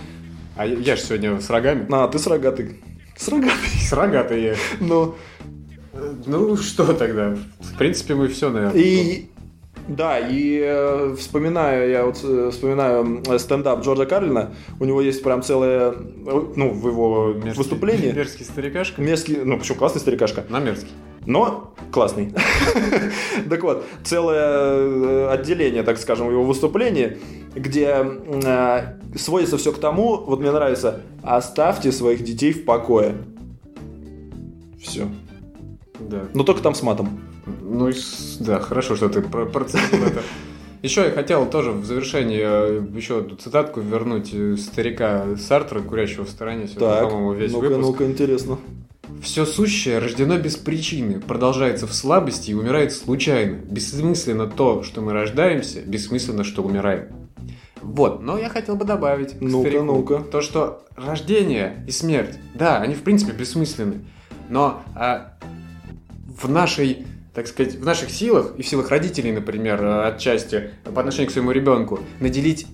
А я, я же сегодня с рогами. А, ты с рогатый. С рогатый. С рогатой я. Ну, Ну, что тогда? В принципе, мы все, наверное. и... Да, и э, вспоминаю, я вот э, вспоминаю стендап Джорджа Карлина, у него есть прям целое, э, ну, в его Мерзкий- выступлении, Мерзкий старикашка. мерзкий, ну, почему классный старикашка, На мерзкий. но классный. Так вот, целое отделение, так скажем, в его выступлении, где э, сводится все к тому, вот мне нравится, оставьте своих детей в покое. Все. Да. Но только там с матом. Ну, да, хорошо, что ты про- процитил это. Еще я хотел тоже в завершении э, еще одну цитатку вернуть э, старика Сартра, курящего в стороне. Сегодня, Так, по-моему, весь ну-ка, выпуск. ну-ка, интересно. Все сущее рождено без причины, продолжается в слабости и умирает случайно. Бессмысленно то, что мы рождаемся, бессмысленно, что умираем. Вот, но я хотел бы добавить Ну-ка, старику, ну-ка. то, что рождение и смерть, да, они в принципе бессмысленны, но а, в нашей, так сказать, в наших силах и в силах родителей, например, а, отчасти по отношению к своему ребенку, наделить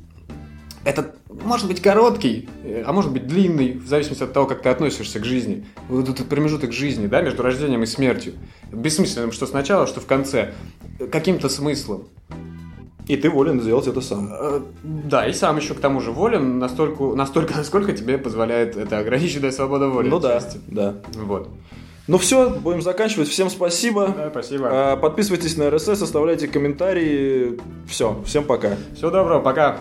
этот, может быть, короткий, э, а может быть, длинный, в зависимости от того, как ты относишься к жизни. Вот этот промежуток жизни, да, между рождением и смертью. Бессмысленным, что сначала, что в конце. э, Каким-то смыслом. И ты волен сделать это сам. Э, Да, и сам еще к тому же волен настолько, настолько насколько тебе позволяет эта ограниченная свобода воли. Ну да, да. Вот. Ну все, будем заканчивать. Всем спасибо. Да, спасибо. А, Подписывайтесь на РСС, оставляйте комментарии. Все, всем пока. Всего доброго, пока.